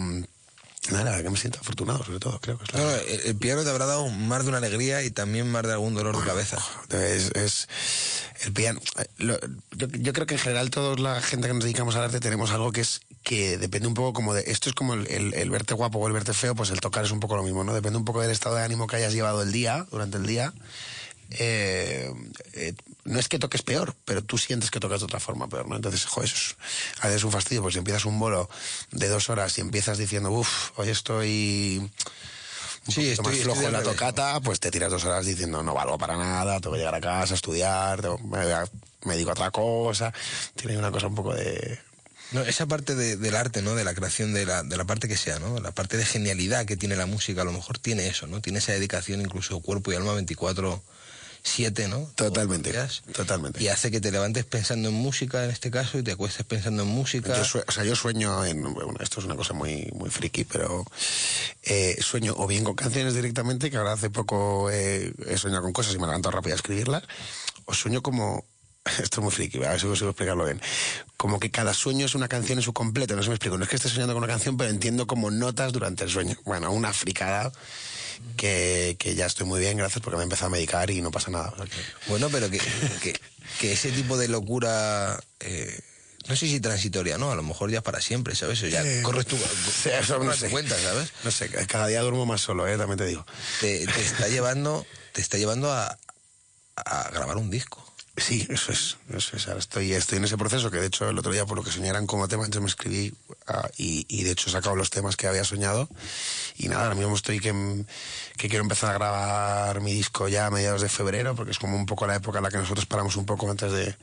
nada, que me siento afortunado, sobre todo, creo que es la
No, el, el piano te habrá dado más de una alegría y también más de algún dolor de cabeza.
Es, es el piano. lo- yo, yo creo que en general toda la gente que nos dedicamos al arte tenemos algo que es que depende un poco como de esto es como el, el- el verte guapo o el verte feo, pues el tocar es un poco lo mismo, ¿no? Depende un poco del estado de ánimo que hayas llevado el día, durante el día. Eh, eh, no es que toques peor, pero tú sientes que tocas de otra forma peor, ¿no? Entonces, joder, eso es, a veces es un fastidio, pues si empiezas un bolo de dos horas y empiezas diciendo, uff, hoy estoy un
Sí,
poquito más
estoy-
flojo
estoy
en la tocata, pues te tiras dos horas diciendo no valgo para nada, tengo que llegar a casa, estudiar, tengo- me, me dedico a otra cosa. Tiene una cosa un poco de...
No, esa parte de- del arte, ¿no? De la creación, de la, de la parte que sea, ¿no? La parte de genialidad que tiene la música, a lo mejor tiene eso, ¿no? Tiene esa dedicación incluso cuerpo y alma 24-7, ¿no?
Totalmente, totalmente.
Y hace que te levantes pensando en música en este caso y te acuestes pensando en música.
Yo o sea, yo sueño en... Bueno, esto es una cosa muy, muy friki, pero eh, sueño o bien con canciones directamente, que ahora hace poco eh, he soñado con cosas y me levanto rápido a escribirlas, o sueño como... [LAUGHS] Esto es muy friki, a ver si consigo explicarlo bien. Como que cada sueño es una canción en su completo, no sé si me explico. No es que esté soñando con una canción, pero entiendo como notas durante el sueño. Bueno, una fricada que, que ya estoy muy bien, gracias, porque me he empezado a medicar y no pasa nada. o sea que-
Bueno, pero que, que, que ese tipo de locura, eh, no sé si transitoria, ¿no? A lo mejor ya para siempre, ¿sabes? O ya
Eh,
corres [LAUGHS]
sí, eso no sé.
cuenta, ¿sabes?
No sé, cada día duermo más solo, ¿eh? también te digo.
Te, te está llevando, te está llevando a, a grabar un disco.
Sí, eso es, eso es. Estoy, estoy en ese proceso que de hecho el otro día por lo que soñé eran como temas, entonces me escribí ah, y, de hecho he sacado los temas que había soñado. Y nada, ahora mismo estoy que, que quiero empezar a grabar mi disco ya a mediados de febrero porque es como un poco la época en la que nosotros paramos un poco antes de,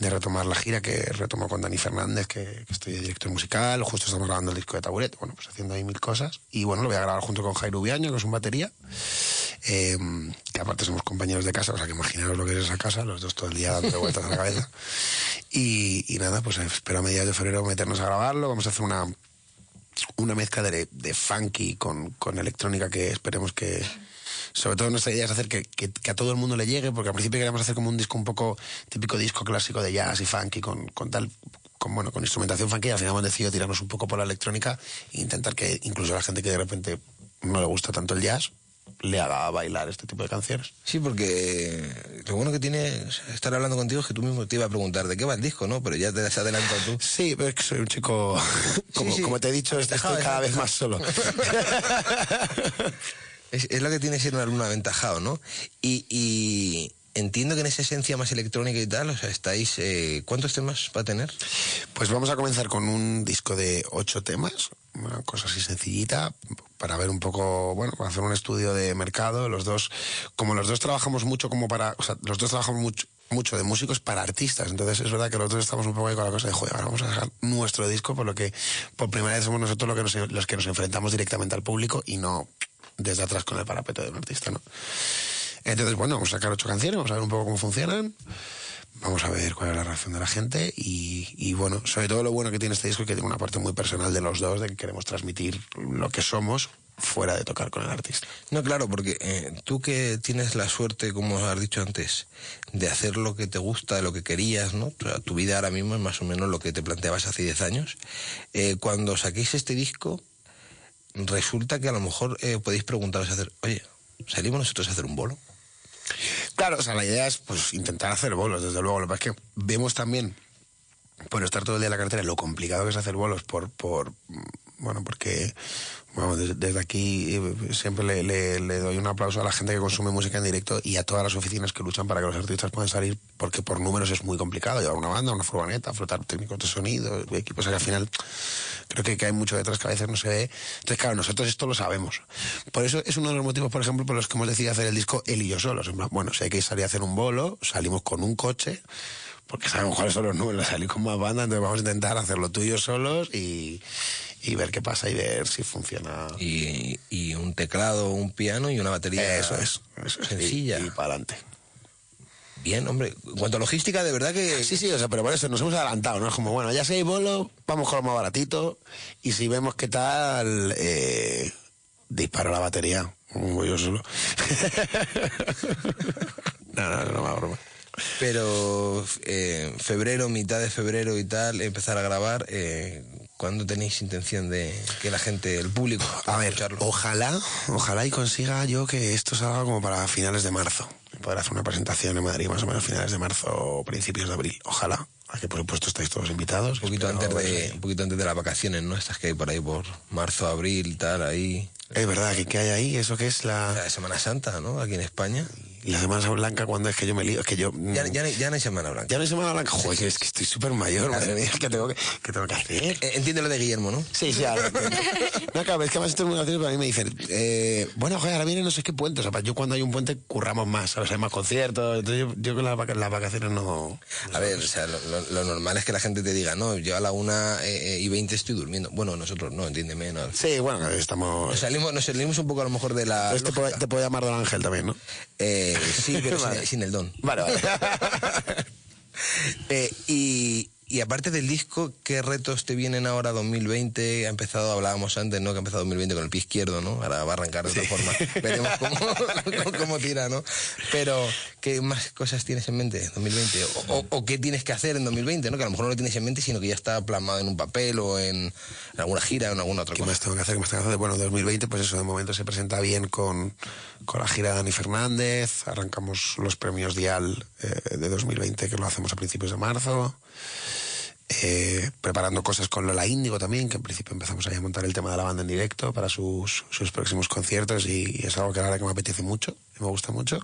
retomar la gira que retomo con Dani Fernández que, estoy de director musical, justo estamos grabando el disco de Taburet, bueno pues haciendo ahí mil cosas. Y bueno lo voy a grabar junto con Jairo Ubiaño que es un batería. Eh, que aparte somos compañeros de casa, o sea que imaginaros lo que es esa casa, los dos todo el día dando vueltas a la cabeza. Y, nada, pues espero a mediados de febrero meternos a grabarlo, vamos a hacer una, una mezcla de, de funky con, con electrónica que esperemos que... Sobre todo nuestra idea es hacer que, que- a todo el mundo le llegue, porque al principio queríamos hacer como un disco un poco típico disco clásico de jazz y funky con, con tal con, bueno, con instrumentación funky al final hemos decidido tirarnos un poco por la electrónica e intentar que incluso la gente que de repente no le gusta tanto el jazz le haga bailar este tipo de canciones.
Sí, porque lo bueno que tiene estar hablando contigo es que tú mismo te iba a preguntar de qué va el disco, ¿no? Pero ya te has adelantado tú. [LAUGHS]
Sí, pero es que soy un chico, [LAUGHS] como,
sí.
como te he dicho, estoy cada vez
dejado.
más solo. [LAUGHS]
Es, es lo que tiene ser un alumno aventajado, ¿no? Y, y entiendo que en esa esencia más electrónica y tal, o sea, estáis... eh, ¿Cuántos temas va a tener?
Pues vamos a comenzar con un disco de ocho temas, una cosa así sencillita, para ver un poco, bueno, para hacer un estudio de mercado. Los dos, como los dos trabajamos mucho como para, o sea, los dos trabajamos mucho mucho de músicos para artistas, entonces es verdad que los dos estamos un poco ahí con la cosa de, joder, ahora vamos a sacar nuestro disco, por lo que por primera vez somos nosotros los que los que nos enfrentamos directamente al público y no desde atrás con el parapeto de un artista, ¿no? Entonces, bueno, vamos a sacar ocho canciones, vamos a ver un poco cómo funcionan, vamos a ver cuál es la reacción de la gente y, y, bueno, sobre todo lo bueno que tiene este disco es que tiene una parte muy personal de los dos, de que queremos transmitir lo que somos fuera de tocar con el artista.
No, claro, porque eh, tú que tienes la suerte, como has dicho antes, de hacer lo que te gusta, lo que querías, ¿no? Sea, tu vida ahora mismo es más o menos lo que te planteabas hace 10 años. Eh, cuando saquéis este disco, resulta que a lo mejor eh, podéis preguntaros, hacer, oye, ¿salimos nosotros a hacer un bolo?
Claro, o sea, la idea es pues intentar hacer bolos, desde luego. Lo que pasa es que vemos también, por estar todo el día en la carretera, lo complicado que es hacer bolos por, por, bueno, porque Des- desde, aquí eh, siempre le, doy un aplauso a la gente que consume música en directo y a todas las oficinas que luchan para que los artistas puedan salir, porque por números es muy complicado llevar una banda, una furgoneta, flotar técnicos de sonido, equipos, que al final creo que, que hay mucho detrás que a veces no se ve. Entonces, claro, nosotros esto lo sabemos. Por eso es uno de los motivos, por ejemplo, por los que hemos decidido hacer el disco él y yo solos. Bueno, si hay que salir a hacer un bolo, salimos con un coche, porque sabemos cuáles son los números, salir con más banda, entonces vamos a intentar hacerlo tú y yo solos y, y ver qué pasa y ver si funciona.
Y, y un teclado, un piano y una batería.
Eso es, eso es.
Sencilla.
Y, para adelante.
Bien, hombre. En cuanto a logística, de verdad que.
Sí, sí, o sea, pero por eso nos hemos adelantado, ¿no? Es como, bueno, ya si hay bolo, vamos con lo más baratito y si vemos qué tal, eh, disparo la batería. Como yo solo. no, no, no, no, broma.
Pero eh, febrero, mitad de febrero y tal, empezar a grabar. Eh, ¿Cuándo tenéis intención de que la gente, el público,
A ver, ojalá, ojalá y consiga yo que esto salga como para finales de marzo. Poder hacer una presentación en Madrid más o menos finales de marzo o principios de abril. Ojalá. A que por supuesto estáis todos invitados.
Un poquito, antes de, un poquito antes de las vacaciones, ¿no? Estas que hay por ahí por marzo, abril, tal, ahí.
Es verdad, que ¿qué hay ahí? ¿Eso que es la...?
La Semana Santa, ¿no? Aquí en España.
¿Y la Semana Blanca cuando es que yo me lío? Es que yo...
Ya, ya, no hay- ya no hay Semana Blanca.
Ya no hay Semana Blanca. Joder, es que estoy súper mayor, madre mía. ¿Qué tengo que, qué tengo que hacer?
Eh, Entiende lo de Guillermo, ¿no?
Sí, sí, ahora. No, claro, es que además esto es muy gracioso, pero a mí me dicen, eh, bueno, joder, ahora viene no sé qué puente. O sea, yo cuando hay un puente curramos más, ¿sabes? Hay más conciertos. Entonces yo, con las, las vacaciones no...
A ver, o sea, lo, lo- lo normal es que la gente te diga, no, yo a la una eh, eh, y veinte estoy durmiendo. Bueno, nosotros no, entiéndeme. No.
Sí, bueno, estamos...
Nos salimos, nos salimos un poco a lo mejor de la.
Entonces te puede llamar Don Ángel también, ¿no?
Eh, sí, pero [LAUGHS] sin-
Vale.
sin, el don.
Vale, vale. [LAUGHS]
Eh, y, y aparte del disco, ¿qué retos te vienen ahora 2020? Ha empezado, hablábamos antes, ¿no? Que ha empezado 2020 con el pie izquierdo, ¿no? Ahora va a arrancar de otra forma. Veremos [LAUGHS] cómo, cómo- tira, ¿no? Pero, ¿qué más cosas tienes en mente en 2020? O, o- o qué tienes que hacer en 2020, ¿no? Que a lo mejor no lo tienes en mente, sino que ya está plasmado en un papel o en, en alguna gira o en alguna otra
¿Qué
cosa.
más tengo que hacer? ¿Qué más tengo que hacer? Bueno, 2020, pues eso, de momento se presenta bien con, con la gira de Dani Fernández. Arrancamos los premios Dial eh, de 2020, que lo hacemos a principios de marzo. Eh, preparando cosas con Lola Índigo también, que en principio empezamos ahí a montar el tema de la banda en directo para sus, sus próximos conciertos y, es algo que la verdad que me apetece mucho, y me gusta mucho.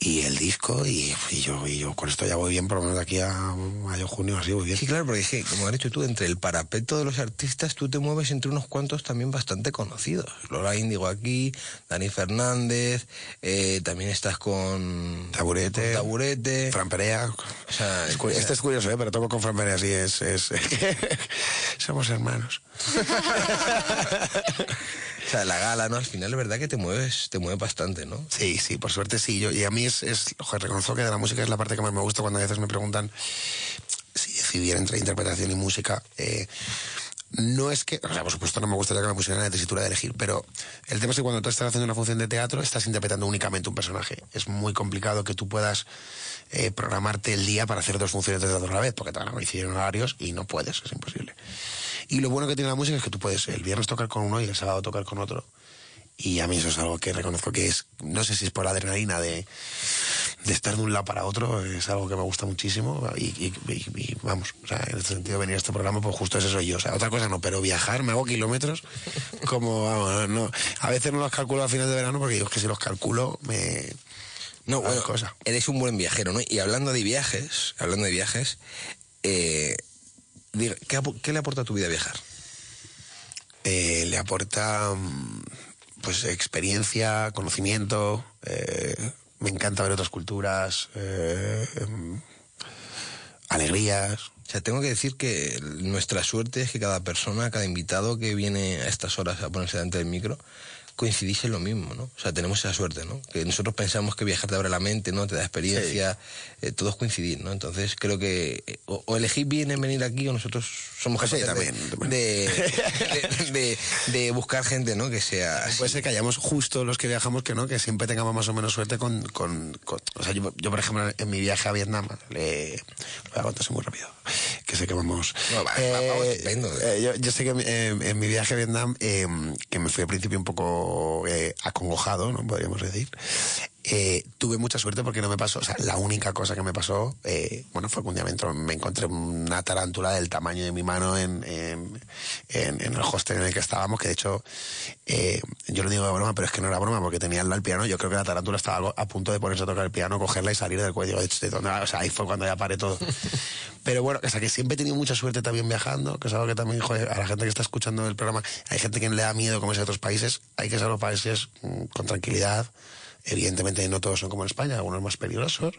Y el disco, y, y yo, y yo con esto ya voy bien, por lo menos de aquí a mayo, junio, así voy bien.
Sí, claro, porque es que, como has dicho tú, entre el parapeto de los artistas, tú te mueves entre unos cuantos también bastante conocidos. Lola Índigo aquí, Dani Fernández, eh, también estás con
Taburete.
con Taburete.
Fran Perea.
O sea,
Es cu- este es curioso, ¿eh? pero toco con Fran Perea, sí, es... es [LAUGHS] somos hermanos. [LAUGHS]
o sea, la gala, ¿no? Al final es verdad que te mueves, te mueves bastante, ¿no?
Sí, sí, por suerte sí. Yo, y a mí es, es joder, reconozco que de la música es la parte que más me gusta cuando a veces me preguntan si decidiera entre interpretación y música. eh, no es que, o sea, por supuesto no me gustaría que me pusieran la tesitura de elegir, pero el tema es que cuando tú estás haciendo una función de teatro estás interpretando únicamente un personaje. Es muy complicado que tú puedas eh, programarte el día para hacer dos funciones de teatro a la vez, porque te van a coincidir en horarios y no puedes, es imposible. Y lo bueno que tiene la música es que tú puedes el viernes tocar con uno y el sábado tocar con otro. Y a mí eso es algo que reconozco que es, no sé si es por la adrenalina de, de estar de un lado para otro, es algo que me gusta muchísimo. Y, y- y- y, vamos, o sea, en este sentido, venir a este programa, pues justo ese soy yo. O sea, otra cosa no, pero viajar, me hago kilómetros, como, vamos, no. A veces no los calculo a final de verano porque digo es que si los calculo, me.
No, bueno,
cosas.
eres un buen viajero, ¿no? Y hablando de viajes, hablando de viajes, eh, ¿qué, le aporta a tu vida viajar?
eh, le aporta mm, pues experiencia, conocimiento, eh, me encanta ver otras culturas, eh, em, alegrías.
O sea, tengo que decir que nuestra suerte es que cada persona, cada invitado que viene a estas horas a ponerse delante del micro, coincidís en lo mismo, ¿no? O sea, tenemos esa suerte, ¿no? Que nosotros pensamos que viajar te abre la mente, ¿no? Te da experiencia, eh, todos coincidir, ¿no? Entonces creo que eh, o, o elegís bien en venir aquí o nosotros somos
Sí,
capaces de-
también, [LAUGHS]
de, de, buscar gente, ¿no? Que sea así.
Puede ser que hayamos justo los que viajamos que no, que siempre tengamos más o menos suerte con... con- con- o sea, yo, yo, por ejemplo, en mi viaje a Vietnam, le, lo voy a contar así muy rápido, que sé que vamos...
No, va,
Eh,
va- vamos estupendo.
eh, yo, yo sé que eh, en mi viaje a Vietnam, eh, que me fui al principio un poco eh, acongojado, ¿no? Podríamos decir, Eh, tuve mucha suerte porque no me pasó, o sea, la única cosa que me pasó, eh, bueno, fue que un día me, entró- me encontré una tarántula del tamaño de mi mano en, en, en- en el hostel en el que estábamos, que de hecho, eh, yo lo digo de broma, pero es que no era broma porque tenía al piano, yo creo que la tarántula estaba a punto de ponerse a tocar el piano, cogerla y salir del cuello. De hecho, ¿de dónde va? O sea, ahí fue cuando ya paré todo. [LAUGHS] Pero bueno, o sea, que siempre he tenido mucha suerte también viajando, que es algo que también, joder, a la gente que está escuchando el programa, hay gente que le da miedo comerse a otros países, hay que ser los países mm, con tranquilidad. Evidentemente no todos son como en España, algunos más peligrosos,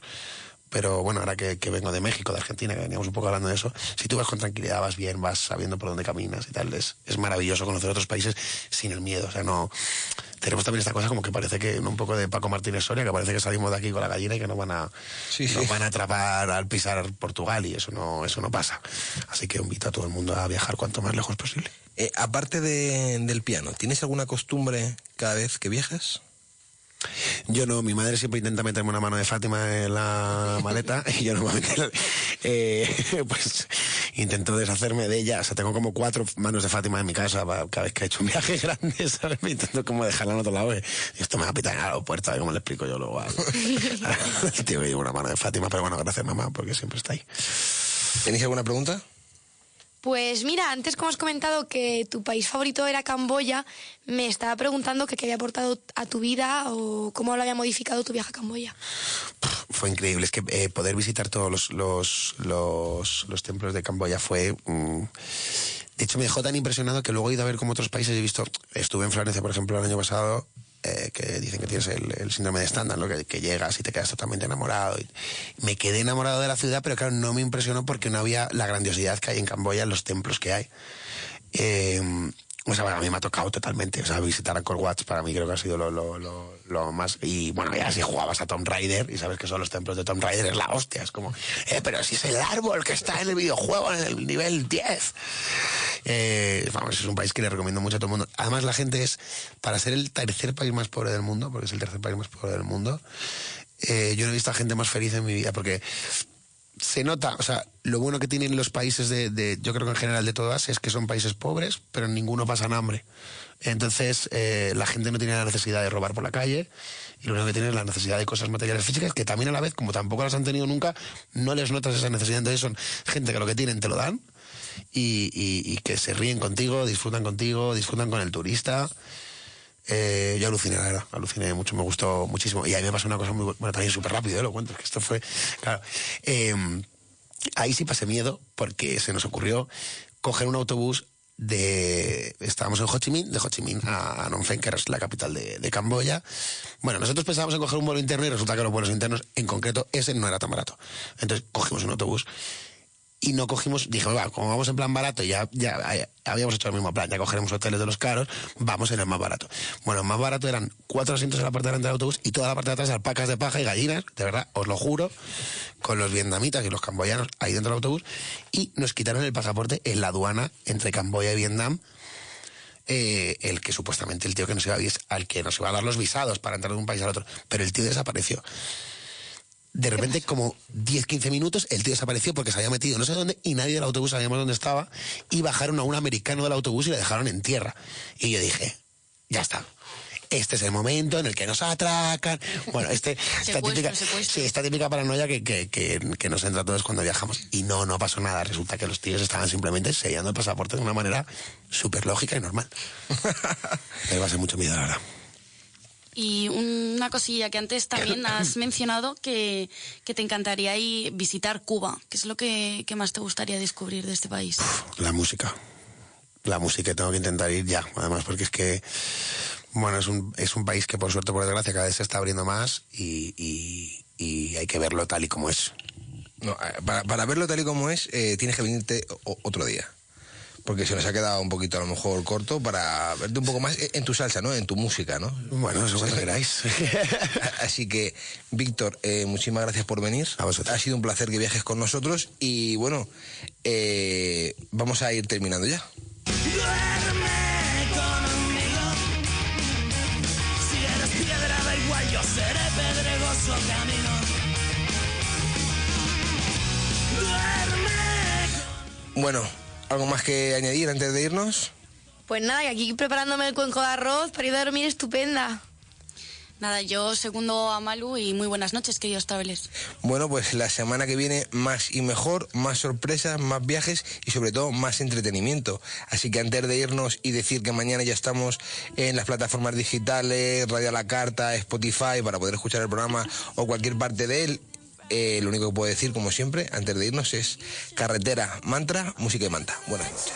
pero bueno, ahora que, que vengo de México, de Argentina, que veníamos un poco hablando de eso, si tú vas con tranquilidad, vas bien, vas sabiendo por dónde caminas y tal, es, es maravilloso conocer otros países sin el miedo, o sea, no... Tenemos también esta cosa como que parece que, un poco de Paco Martínez Soria, que parece que salimos de aquí con la gallina y que nos van a, nos van a atrapar al pisar Portugal y eso no, eso no pasa. Así que invito a todo el mundo a viajar cuanto más lejos posible.
Eh, aparte de- del piano, ¿tienes alguna costumbre cada vez que viajas?
Yo no, mi madre siempre intenta meterme una mano de Fátima en la [LAUGHS] maleta y yo normalmente eh, [LAUGHS] pues intento deshacerme de ella. O sea, tengo como cuatro manos de Fátima en mi casa cada vez que he hecho un viaje [LAUGHS] grande, ¿sabes? Me intento como dejarla en otro lado. eh. Y esto me va a pitar en el aeropuerto, cómo le explico yo luego al al tío una mano de Fátima. Pero bueno, gracias mamá, porque siempre está ahí.
¿Tenéis alguna pregunta?
Pues mira, antes como has comentado que tu país favorito era Camboya, me estaba preguntando qué había aportado a tu vida o cómo lo había modificado tu viaje a Camboya.
fue increíble. Es que eh, poder visitar todos los, los, los, los templos de Camboya fue... mm, de hecho, me dejó tan impresionado que luego he ido a ver como otros países he visto... Estuve en Florencia, por ejemplo, el año pasado, eh, que dicen que tienes el, síndrome de estándar, que, llegas y te quedas totalmente enamorado. Me quedé enamorado de la ciudad, pero claro, no me impresionó porque no había la grandiosidad que hay en Camboya, los templos que hay. Eh, o sea, a mí me ha tocado totalmente. O sea, visitar Angkor Wat para mí creo que ha sido lo más. Y bueno, ya si jugabas a Tomb Raider y sabes que son los templos de Tomb Raider, es la hostia. Es como, eh, pero si es el árbol que está en el videojuego, en el nivel 10. Eh, vamos, es un país que le recomiendo mucho a todo el mundo. Además, la gente es, para ser el tercer país más pobre del mundo, porque es el tercer país más pobre del mundo, eh, yo no he visto a gente más feliz en mi vida, porque se nota, o sea, lo bueno que tienen los países de, de- yo creo que en general de todo Asia es que son países pobres, pero ninguno pasan hambre. Entonces, eh, la gente no tiene la necesidad de robar por la calle y lo único que tiene es la necesidad de cosas materiales físicas que también a la vez, como tampoco las han tenido nunca, no les notas esa necesidad. Entonces son gente que lo que tienen te lo dan y- y que se ríen contigo, disfrutan contigo, disfrutan con el turista. Eh, yo aluciné, la verdad, aluciné mucho, me gustó muchísimo. Y ahí me pasó una cosa muy bu- bueno, también súper rápido, ¿eh? lo cuento, es que esto fue, claro. Eh, ahí sí pasé miedo porque se nos ocurrió coger un autobús de... Estábamos en Ho Chi Minh, de Ho Chi Minh a Phnom Penh, que es la capital de, de Camboya. Bueno, nosotros pensábamos en coger un vuelo interno y resulta que los vuelos internos, en concreto, ese no era tan barato. Entonces cogimos un autobús y no cogimos, dije, va, como vamos en plan barato, ya, ya eh, habíamos hecho el mismo plan, ya cogeremos hoteles de los caros, vamos en el más barato. Bueno, el más barato eran cuatro asientos en la parte de delante del autobús y toda la parte de atrás alpacas de paja y gallinas, de verdad, os lo juro, con los vietnamitas y los camboyanos ahí dentro del autobús, y nos quitaron el pasaporte en la aduana entre Camboya y Vietnam, eh, el que supuestamente el tío que nos iba a al que nos iba a dar los visados para entrar de un país al otro, pero el tío desapareció. De repente, como 10, 15 minutos, el tío desapareció porque se había metido no sé dónde y nadie del autobús sabíamos dónde estaba. Y bajaron a un americano del autobús y le dejaron en tierra. Y yo dije, ya está. Este es el momento en el que nos atracan. Bueno, este, [LAUGHS] esta, típica, sí, esta típica paranoia que, que, que, que nos entra a todos cuando viajamos. Y no, no pasó nada. Resulta que los tíos estaban simplemente sellando el pasaporte de una manera súper lógica y normal. [LAUGHS] Pero va a ser mucho miedo, la verdad.
Y una cosilla que antes también [COUGHS] has mencionado que, que te encantaría ir visitar Cuba. ¿Qué es lo que, que más te gustaría descubrir de este país?
La música. La música tengo que intentar ir ya, además, porque es que, bueno, es un, es un país que por suerte, por desgracia, cada vez se está abriendo más y, y- y hay que verlo tal y como es.
No, eh, para, para verlo tal y como es, eh, tienes que venirte o- otro día. Porque se nos ha quedado un poquito a lo mejor corto para verte un poco más en tu salsa, ¿no? En tu música, ¿no?
Bueno, eso cuando queráis.
Así que, Víctor, eh, muchísimas gracias por venir. Ha sido un placer que viajes con nosotros y bueno, eh, vamos a ir terminando ya.
conmigo. Si eres piedra da igual, yo seré pedregoso camino. Duerme.
Bueno, ¿algo más que añadir antes de irnos?
Pues nada, que aquí preparándome el cuenco de arroz para ir a dormir estupenda.
Nada, yo segundo a Malu y muy buenas noches, queridos travelers.
Bueno, pues la semana que viene más y mejor, más sorpresas, más viajes y sobre todo más entretenimiento. Así que antes de irnos y decir que mañana ya estamos en las plataformas digitales, Radio a la Carta, Spotify, para poder escuchar el programa o cualquier parte de él, eh, lo único que puedo decir, como siempre, antes de irnos es carretera, mantra, música y manta. Buenas noches.